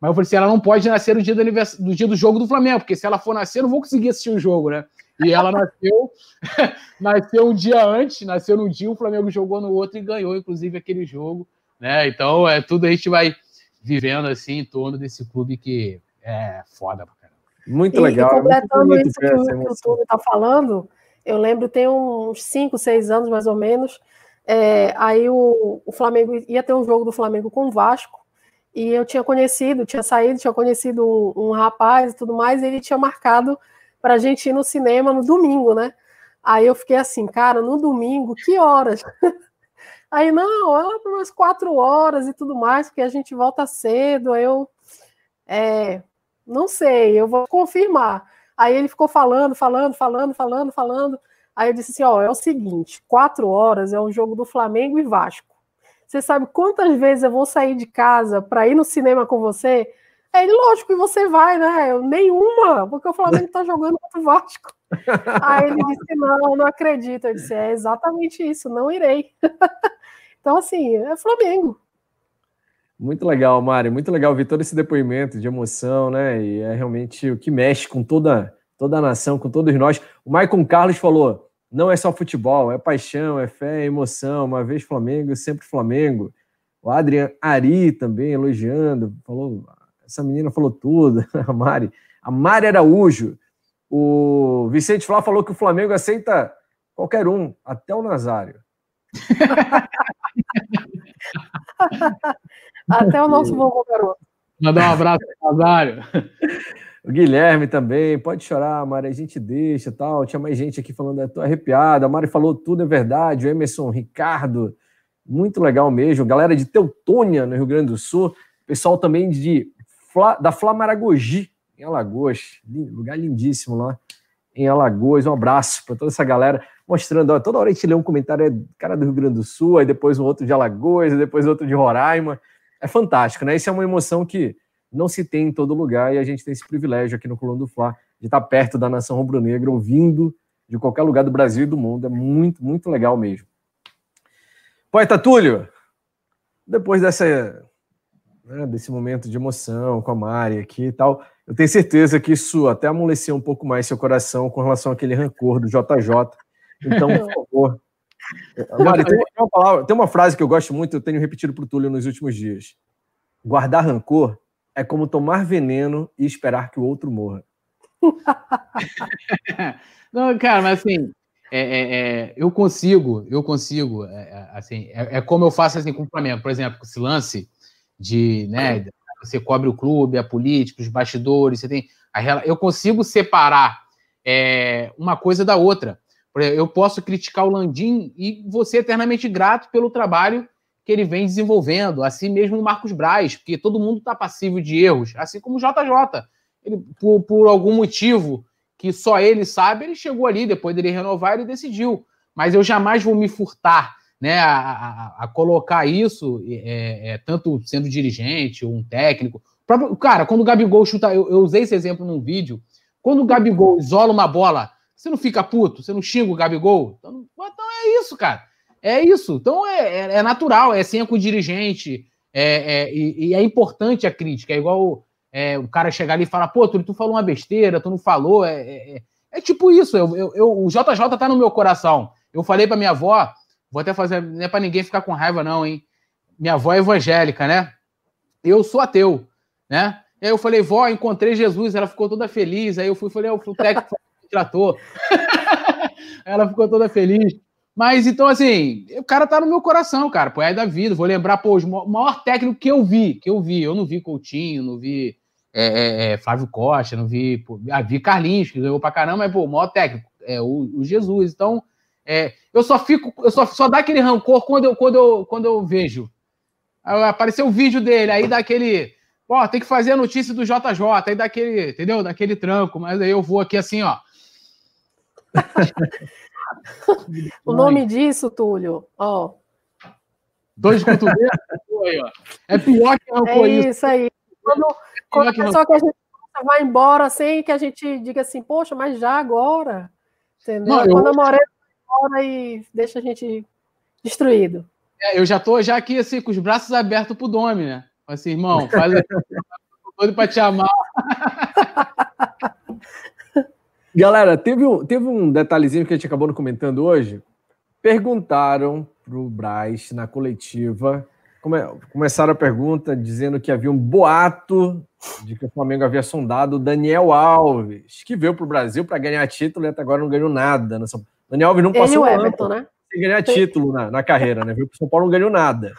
Mas eu falei assim: ela não pode nascer no dia do, anivers... do dia do jogo do Flamengo, porque se ela for nascer, eu não vou conseguir assistir o jogo, né? E ela nasceu, nasceu um dia antes, nasceu num dia, o Flamengo jogou no outro e ganhou, inclusive, aquele jogo. Né? Então, é tudo a gente vai vivendo assim em torno desse clube que é foda pra caramba. Muito legal. E, completando muito isso que, o, que o Túlio está falando, eu lembro, tem uns 5, 6 anos mais ou menos, é, aí o, o Flamengo ia ter um jogo do Flamengo com o Vasco, e eu tinha conhecido, tinha saído, tinha conhecido um, um rapaz e tudo mais, e ele tinha marcado para a gente ir no cinema no domingo, né? Aí eu fiquei assim, cara, no domingo, que horas? Aí, não, ela por umas quatro horas e tudo mais, porque a gente volta cedo. Eu, é, não sei, eu vou confirmar. Aí ele ficou falando, falando, falando, falando, falando. Aí eu disse assim: ó, é o seguinte, quatro horas é um jogo do Flamengo e Vasco. Você sabe quantas vezes eu vou sair de casa para ir no cinema com você? É lógico que você vai, né? Eu, nenhuma, porque o Flamengo está jogando contra o Vasco. Aí ele disse: Não, não acredito. Eu disse: É exatamente isso, não irei. então, assim, é Flamengo. Muito legal, Mário. Muito legal ver todo esse depoimento de emoção, né? E é realmente o que mexe com toda, toda a nação, com todos nós. O Maicon Carlos falou: não é só futebol, é paixão, é fé, é emoção. Uma vez Flamengo, sempre Flamengo. O Adrian Ari também elogiando, falou, essa menina falou tudo, a Mari. A Mari Araújo. O Vicente Flá falou que o Flamengo aceita qualquer um, até o Nazário. até o nosso vovô garoto. Mandar um abraço pro Nazário. O Guilherme também, pode chorar, Mari, a gente deixa tal. Tinha mais gente aqui falando, estou arrepiado. A Mari falou tudo é verdade. O Emerson, Ricardo, muito legal mesmo. Galera de Teutônia, no Rio Grande do Sul. Pessoal também de da Flamaragogi, em Alagoas. Lugar lindíssimo lá em Alagoas. Um abraço para toda essa galera. Mostrando, ó, toda hora a gente lê um comentário, é cara do Rio Grande do Sul, aí depois um outro de Alagoas, depois outro de Roraima. É fantástico, né? Isso é uma emoção que não se tem em todo lugar e a gente tem esse privilégio aqui no Coluna do Fla de estar perto da nação rubro-negra, ouvindo de qualquer lugar do Brasil e do mundo. É muito, muito legal mesmo. Poeta Túlio, depois dessa, né, desse momento de emoção com a Mari aqui e tal, eu tenho certeza que isso até amoleceu um pouco mais seu coração com relação àquele rancor do JJ. Então, por favor. Mari, tem uma, palavra, tem uma frase que eu gosto muito, eu tenho repetido para o Túlio nos últimos dias. Guardar rancor é como tomar veneno e esperar que o outro morra. Não, cara, mas assim, é, é, é, eu consigo, eu consigo, é, é, assim, é, é, como eu faço assim com o Flamengo, por exemplo, esse lance de, né, você cobre o clube, a política, os bastidores, você tem, a, eu consigo separar uma coisa da outra. Eu posso criticar o Landim e você eternamente grato pelo trabalho que ele vem desenvolvendo, assim mesmo o Marcos Braz, porque todo mundo está passivo de erros, assim como o JJ. Ele, por, por algum motivo que só ele sabe, ele chegou ali, depois dele renovar, ele decidiu. Mas eu jamais vou me furtar né, a, a, a colocar isso, é, é, tanto sendo dirigente ou um técnico. Próprio, cara, quando o Gabigol chuta, eu, eu usei esse exemplo num vídeo, quando o Gabigol isola uma bola, você não fica puto, você não xinga o Gabigol? Então, então é isso, cara. É isso. Então é, é, é natural, é assim com o dirigente. É, é, e, e, é importante a crítica. É igual é, o cara chegar ali e falar, pô, tu, tu falou uma besteira, tu não falou. É, tipo isso. Eu, eu, eu, o JJ tá no meu coração. Eu falei pra minha avó, vou até fazer, não é pra ninguém ficar com raiva, não, hein? minha avó é evangélica, né? Eu sou ateu, né? E aí eu falei, vó, encontrei Jesus, ela ficou toda feliz. Aí eu fui, falei, o técnico tratou. ela ficou toda feliz. Mas então, assim, o cara tá no meu coração, cara. Pô, é da vida. Vou lembrar, pô, o maior técnico que eu vi, que eu vi. Eu não vi Coutinho, não vi é, é, é, Flávio Costa, não vi. Pô, ah, vi Carlinhos, que ganhou pra caramba, mas, pô, o maior técnico é o, o Jesus. Então, é, eu só fico, eu só, só dá aquele rancor quando eu, quando eu, quando eu vejo. Apareceu o vídeo dele, aí dá aquele. Ó, tem que fazer a notícia do JJ, aí dá aquele, entendeu? Daquele tranco, mas aí eu vou aqui assim, ó. o nome disso, Túlio, ó. Dois cotovelos, é pior que rancor é isso. isso aí. Quando, quando a pessoa que a gente vai embora sem que a gente diga assim, poxa, mas já agora, entendeu? Não, quando eu... a Morena vai embora e deixa a gente destruído. É, eu já tô já aqui assim com os braços abertos pro Domi, né? Assim, irmão, faz todo para te amar. Galera, teve um, teve um detalhezinho que a gente acabou não comentando hoje. Perguntaram pro Braz na coletiva, come, começaram a pergunta dizendo que havia um boato de que o Flamengo havia sondado o Daniel Alves, que veio para o Brasil para ganhar título e até agora não ganhou nada. Né? Daniel Alves não passou Ele Everton, né? sem ganhar título na, na carreira, né? Veio para o São Paulo não ganhou nada.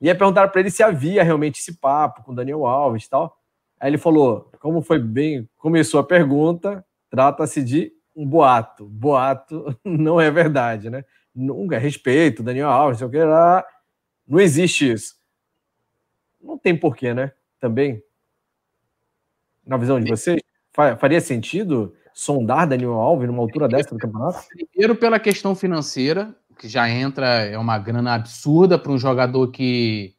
E aí perguntaram para ele se havia realmente esse papo com o Daniel Alves e tal. Aí ele falou, como foi bem, começou a pergunta, trata-se de um boato. Boato não é verdade, né? Nunca respeito, Daniel Alves, sei o que lá. Não existe isso. Não tem porquê, né? Também. Na visão de vocês, faria sentido sondar Daniel Alves numa altura dessa do campeonato? Primeiro pela questão financeira, que já entra, é uma grana absurda para um jogador que,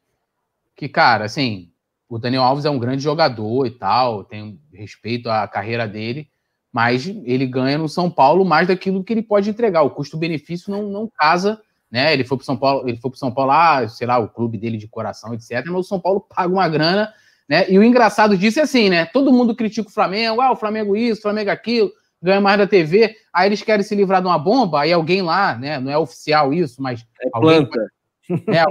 que, cara, assim, o Daniel Alves é um grande jogador e tal, tem respeito à carreira dele, mas ele ganha no São Paulo mais daquilo que ele pode entregar. O custo-benefício não, não casa, né? Ele foi para São Paulo, ele foi para São Paulo ah, sei lá, o clube dele de coração, etc. Mas o São Paulo paga uma grana, né? E o engraçado disso é assim, né? Todo mundo critica o Flamengo, ah, o Flamengo isso, o Flamengo aquilo, ganha mais da TV. Aí eles querem se livrar de uma bomba, aí alguém lá, né? Não é oficial isso, mas é alguém planta. Né,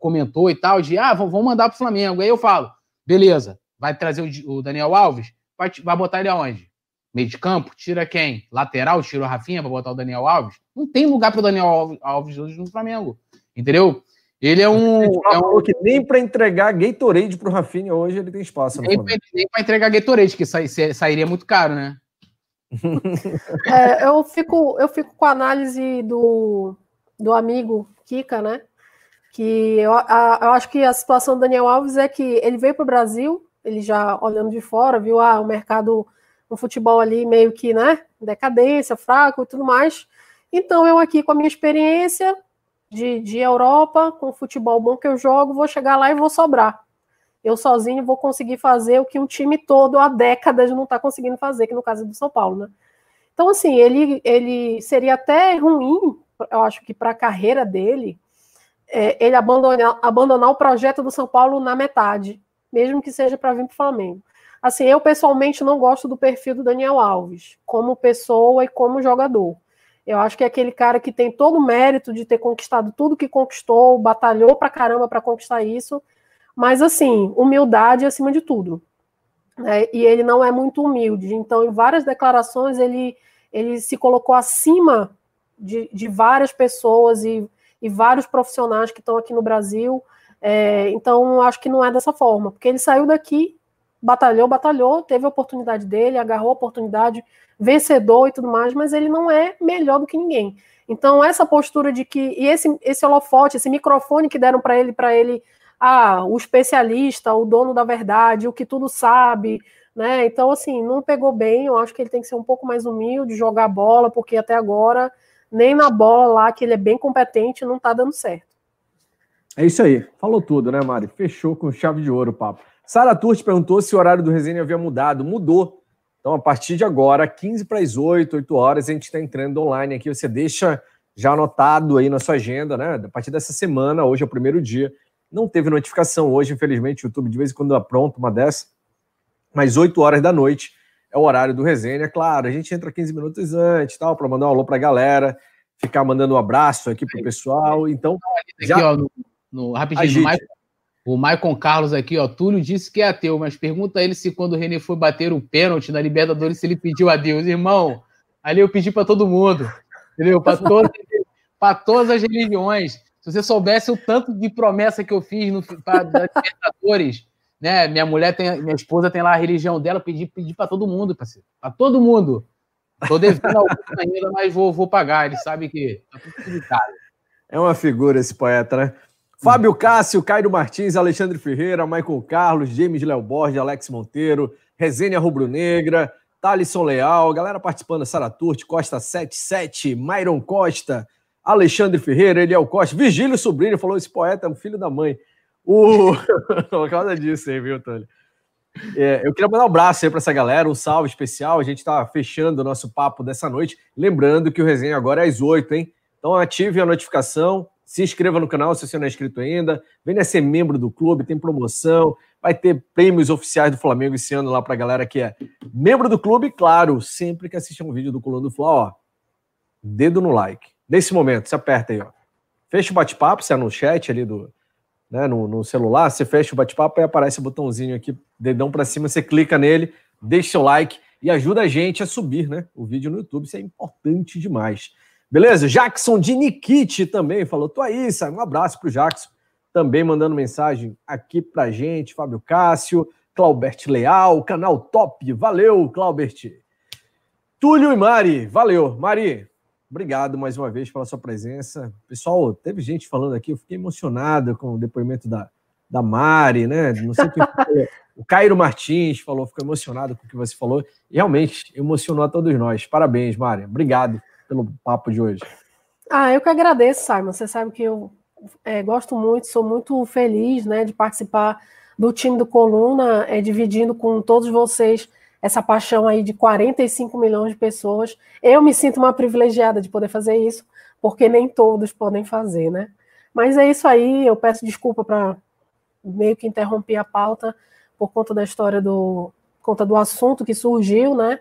comentou e tal, de ah, vamos mandar para o Flamengo. Aí eu falo, beleza, vai trazer o, Daniel Alves, vai, vai botar ele aonde? Meio de campo, tira quem? Lateral, tira o Rafinha para botar o Daniel Alves? Não tem lugar para o Daniel Alves hoje no Flamengo. Entendeu? Ele é um. É um... que nem para entregar Gatorade para o Rafinha hoje ele tem espaço. Nem para entregar Gatorade, que sairia muito caro, né? É, eu, fico, eu fico com a análise do, do amigo Kika, né? Que eu, a, eu acho que a situação do Daniel Alves é que ele veio para o Brasil, ele já olhando de fora, viu ah, o mercado no futebol ali meio que, né, decadência, fraco e tudo mais. Então, eu aqui com a minha experiência de, de Europa, com o futebol bom que eu jogo, vou chegar lá e vou sobrar. Eu sozinho vou conseguir fazer o que um time todo há décadas não está conseguindo fazer, que no caso é do São Paulo, né? Então, assim, ele, ele seria até ruim, eu acho que para a carreira dele, é, ele abandonar, abandonar o projeto do São Paulo na metade, mesmo que seja para vir para o Flamengo. Assim, eu pessoalmente não gosto do perfil do Daniel Alves, como pessoa e como jogador. Eu acho que é aquele cara que tem todo o mérito de ter conquistado tudo que conquistou, batalhou pra caramba para conquistar isso, mas assim, humildade acima de tudo. Né? E ele não é muito humilde. Então, em várias declarações, ele, ele se colocou acima de, de várias pessoas e, e vários profissionais que estão aqui no Brasil. É, então, acho que não é dessa forma, porque ele saiu daqui batalhou, batalhou, teve a oportunidade dele, agarrou a oportunidade, vencedor e tudo mais, mas ele não é melhor do que ninguém. Então, essa postura de que. E esse, esse holofote, esse microfone que deram para ele, para ele, ah, o especialista, o dono da verdade, o que tudo sabe, né? Então, assim, não pegou bem. Eu acho que ele tem que ser um pouco mais humilde, jogar bola, porque até agora, nem na bola lá, que ele é bem competente, não tá dando certo. É isso aí. Falou tudo, né, Mari? Fechou com chave de ouro o papo. Sara Turti perguntou se o horário do resenha havia mudado. Mudou. Então, a partir de agora, 15 para as 8, 8 horas, a gente está entrando online aqui. Você deixa já anotado aí na sua agenda, né? A partir dessa semana, hoje é o primeiro dia. Não teve notificação hoje, infelizmente, o YouTube de vez em quando apronta uma dessa. Mas 8 horas da noite é o horário do resenha. Claro, a gente entra 15 minutos antes, tal, para mandar um alô para a galera, ficar mandando um abraço aqui pro pessoal. Então, já... no rapidinho, no Michael, o Maicon Carlos aqui, ó. Túlio disse que é ateu, mas pergunta ele se quando o René foi bater o pênalti na Libertadores, se ele pediu a Deus. Irmão, ali eu pedi para todo mundo. Entendeu? Para todas, todas as religiões. Se você soubesse o tanto de promessa que eu fiz no pra, da Libertadores, né? Minha mulher tem, minha esposa tem lá a religião dela, pedi, pedi para todo mundo. Para todo mundo. Tô devendo alguma ainda, mas vou, vou pagar. Ele sabe que tá tudo É uma figura esse poeta, né? Fábio Cássio, Cairo Martins, Alexandre Ferreira, Michael Carlos, James Léo Borges, Alex Monteiro, Resênia Rubro-Negra, Thalisson Leal, galera participando, Sara Turti, Costa 77, Myron Costa, Alexandre Ferreira, Eliel Costa, Virgílio Sobrinho, falou esse poeta é um filho da mãe. O... Por causa disso aí, viu, Tony? É, eu queria mandar um abraço aí para essa galera, um salve especial. A gente está fechando o nosso papo dessa noite. Lembrando que o resenha agora é às 8, hein? Então ative a notificação, se inscreva no canal se você não é inscrito ainda. Venha ser membro do clube, tem promoção. Vai ter prêmios oficiais do Flamengo esse ano lá para a galera que é membro do clube. Claro, sempre que assistir um vídeo do Coluna do Fla, ó, dedo no like. Nesse momento, você aperta aí, ó. Fecha o bate-papo, você é no chat ali do, né, no, no celular, você fecha o bate-papo e aparece o botãozinho aqui, dedão para cima, você clica nele, deixa seu like e ajuda a gente a subir, né? O vídeo no YouTube, isso é importante demais. Beleza? Jackson de Nikit também falou: tô aí, Um abraço pro Jackson, também mandando mensagem aqui pra gente. Fábio Cássio, Claubert Leal, canal top. Valeu, Claubert. Túlio e Mari, valeu. Mari, obrigado mais uma vez pela sua presença. Pessoal, teve gente falando aqui, eu fiquei emocionado com o depoimento da, da Mari, né? Não sei quem foi. O Cairo Martins falou, ficou emocionado com o que você falou. E realmente emocionou a todos nós. Parabéns, Mari. Obrigado pelo papo de hoje. Ah, eu que agradeço, Simon. Você sabe que eu é, gosto muito, sou muito feliz né, de participar do time do Coluna, é, dividindo com todos vocês essa paixão aí de 45 milhões de pessoas. Eu me sinto uma privilegiada de poder fazer isso, porque nem todos podem fazer, né? Mas é isso aí, eu peço desculpa para meio que interromper a pauta por conta da história do conta do assunto que surgiu, né?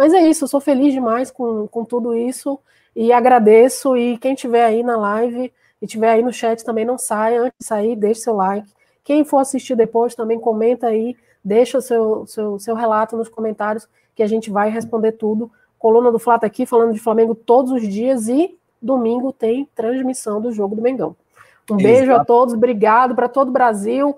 Mas é isso, eu sou feliz demais com, com tudo isso e agradeço. E quem tiver aí na live e tiver aí no chat também não saia. Antes de sair, deixe seu like. Quem for assistir depois também comenta aí, deixa o seu, seu, seu relato nos comentários que a gente vai responder tudo. Coluna do Flata aqui falando de Flamengo todos os dias e domingo tem transmissão do jogo do Mengão. Um Exato. beijo a todos, obrigado para todo o Brasil.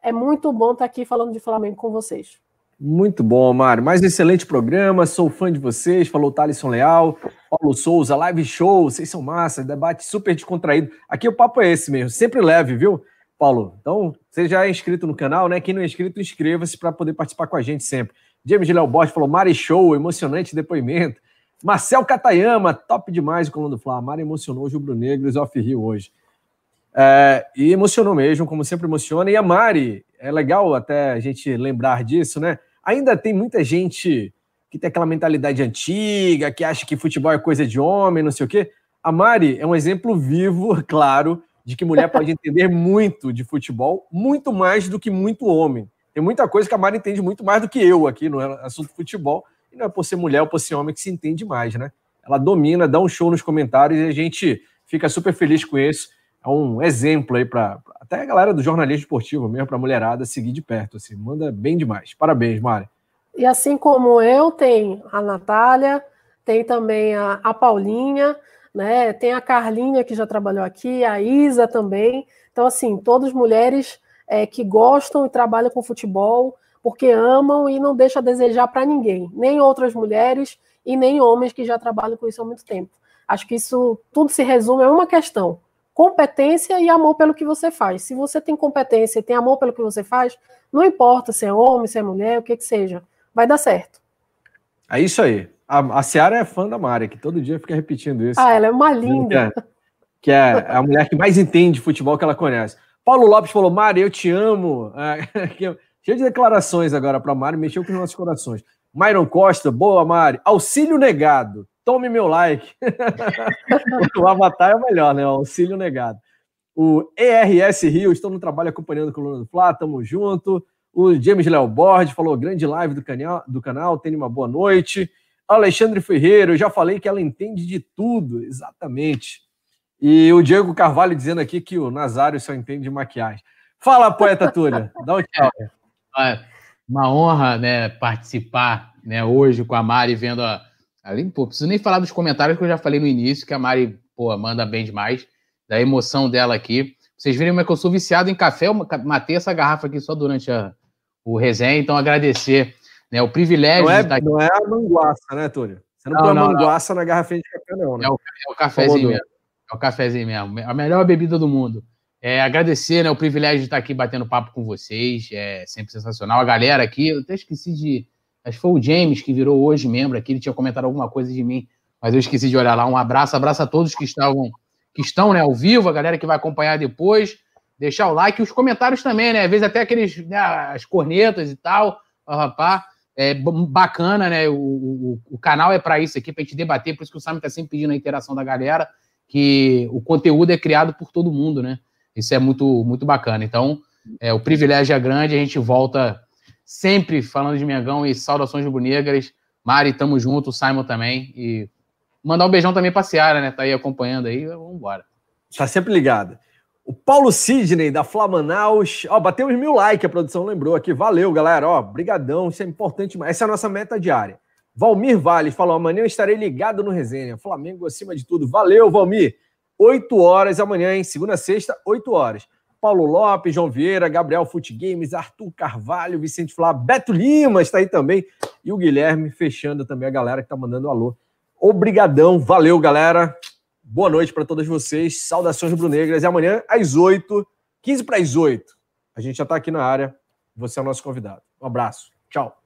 É muito bom estar aqui falando de Flamengo com vocês. Muito bom, Mário. Mais excelente programa. Sou fã de vocês. Falou Thalisson Leal, Paulo Souza, live show. Vocês são massa, debate super descontraído. Aqui o papo é esse mesmo, sempre leve, viu, Paulo? Então, você já é inscrito no canal, né? Quem não é inscrito, inscreva-se para poder participar com a gente sempre. James Léo Borges falou: Mari Show, emocionante depoimento. Marcel Catayama, top demais o coluna do Flá. Mari emocionou os rubro-negros off Rio hoje. É, e emocionou mesmo, como sempre emociona. E a Mari, é legal até a gente lembrar disso, né? Ainda tem muita gente que tem aquela mentalidade antiga, que acha que futebol é coisa de homem, não sei o quê. A Mari é um exemplo vivo, claro, de que mulher pode entender muito de futebol, muito mais do que muito homem. Tem muita coisa que a Mari entende muito mais do que eu aqui no assunto futebol, e não é por ser mulher ou por ser homem que se entende mais, né? Ela domina, dá um show nos comentários e a gente fica super feliz com isso. É um exemplo aí para até a galera do jornalismo esportivo mesmo, para a mulherada seguir de perto, assim, manda bem demais. Parabéns, Mari. E assim como eu, tem a Natália, tem também a, a Paulinha, né? Tem a Carlinha que já trabalhou aqui, a Isa também. Então, assim, todas mulheres é, que gostam e trabalham com futebol, porque amam e não deixam a desejar para ninguém, nem outras mulheres e nem homens que já trabalham com isso há muito tempo. Acho que isso tudo se resume a uma questão: competência e amor pelo que você faz. Se você tem competência e tem amor pelo que você faz, não importa se é homem, se é mulher, o que que seja, vai dar certo. É isso aí. A, a Ciara é fã da Mari, que todo dia fica repetindo isso. Ah, ela é uma linda. Que é, que é a mulher que mais entende futebol que ela conhece. Paulo Lopes falou: Mari, eu te amo. É, cheio de declarações agora para Mari, mexeu com os nossos corações. Myron Costa, boa, Mari. Auxílio negado tome meu like. o Avatar é o melhor, né? O auxílio negado. O ERS Rio, estou no trabalho acompanhando a coluna do Flá, tamo junto. O James Léo Borges falou: grande live do canal, do canal, tenha uma boa noite. Alexandre Ferreira, eu já falei que ela entende de tudo, exatamente. E o Diego Carvalho dizendo aqui que o Nazário só entende de maquiagem. Fala, poeta Túlio. Dá um tchau. É, uma honra né, participar né, hoje com a Mari vendo a. Ali, pô, preciso nem falar dos comentários que eu já falei no início, que a Mari pô, manda bem demais, da emoção dela aqui. Vocês viram como é que eu sou viciado em café, eu matei essa garrafa aqui só durante a, o resenha, então agradecer né, o privilégio não é, de. Não é a manguaça, né, Túlio? Você não, não põe não, a manguaça não. na garrafinha de café, não, né? É o, é o cafezinho mesmo. É o cafezinho mesmo. A melhor bebida do mundo. É, agradecer né, o privilégio de estar aqui batendo papo com vocês. É sempre sensacional. A galera aqui, eu até esqueci de. Acho que foi o James que virou hoje membro aqui. Ele tinha comentado alguma coisa de mim, mas eu esqueci de olhar lá. Um abraço, abraço a todos que estavam, que estão né, ao vivo, a galera que vai acompanhar depois. Deixar o like, os comentários também, né? Às vezes até aqueles, né, as cornetas e tal. Rapaz, é bacana, né? O, o, o canal é para isso aqui, para a gente debater, por isso que o Simon está sempre pedindo a interação da galera, que o conteúdo é criado por todo mundo, né? Isso é muito, muito bacana. Então, é, o privilégio é grande, a gente volta sempre falando de Mengão e saudações rubro-negras. Mari, tamo junto, Simon também. E mandar um beijão também pra Seara, né? Tá aí acompanhando aí, vamos embora. Tá sempre ligado. O Paulo Sidney, da Flamanaus. Ó, batemos mil likes, a produção lembrou aqui. Valeu, galera. Ó, brigadão, isso é importante. Essa é a nossa meta diária. Valmir Vales falou, amanhã eu estarei ligado no resenha. Flamengo acima de tudo. Valeu, Valmir. 8 horas amanhã, hein? Segunda, sexta, 8 horas. Paulo Lopes, João Vieira, Gabriel Fute Games, Arthur Carvalho, Vicente Flá, Beto Lima está aí também. E o Guilherme fechando também a galera que está mandando alô. Obrigadão, valeu, galera. Boa noite para todos vocês. Saudações rubro-negras. E amanhã, às 8, 15 para as 8, a gente já está aqui na área. Você é o nosso convidado. Um abraço. Tchau.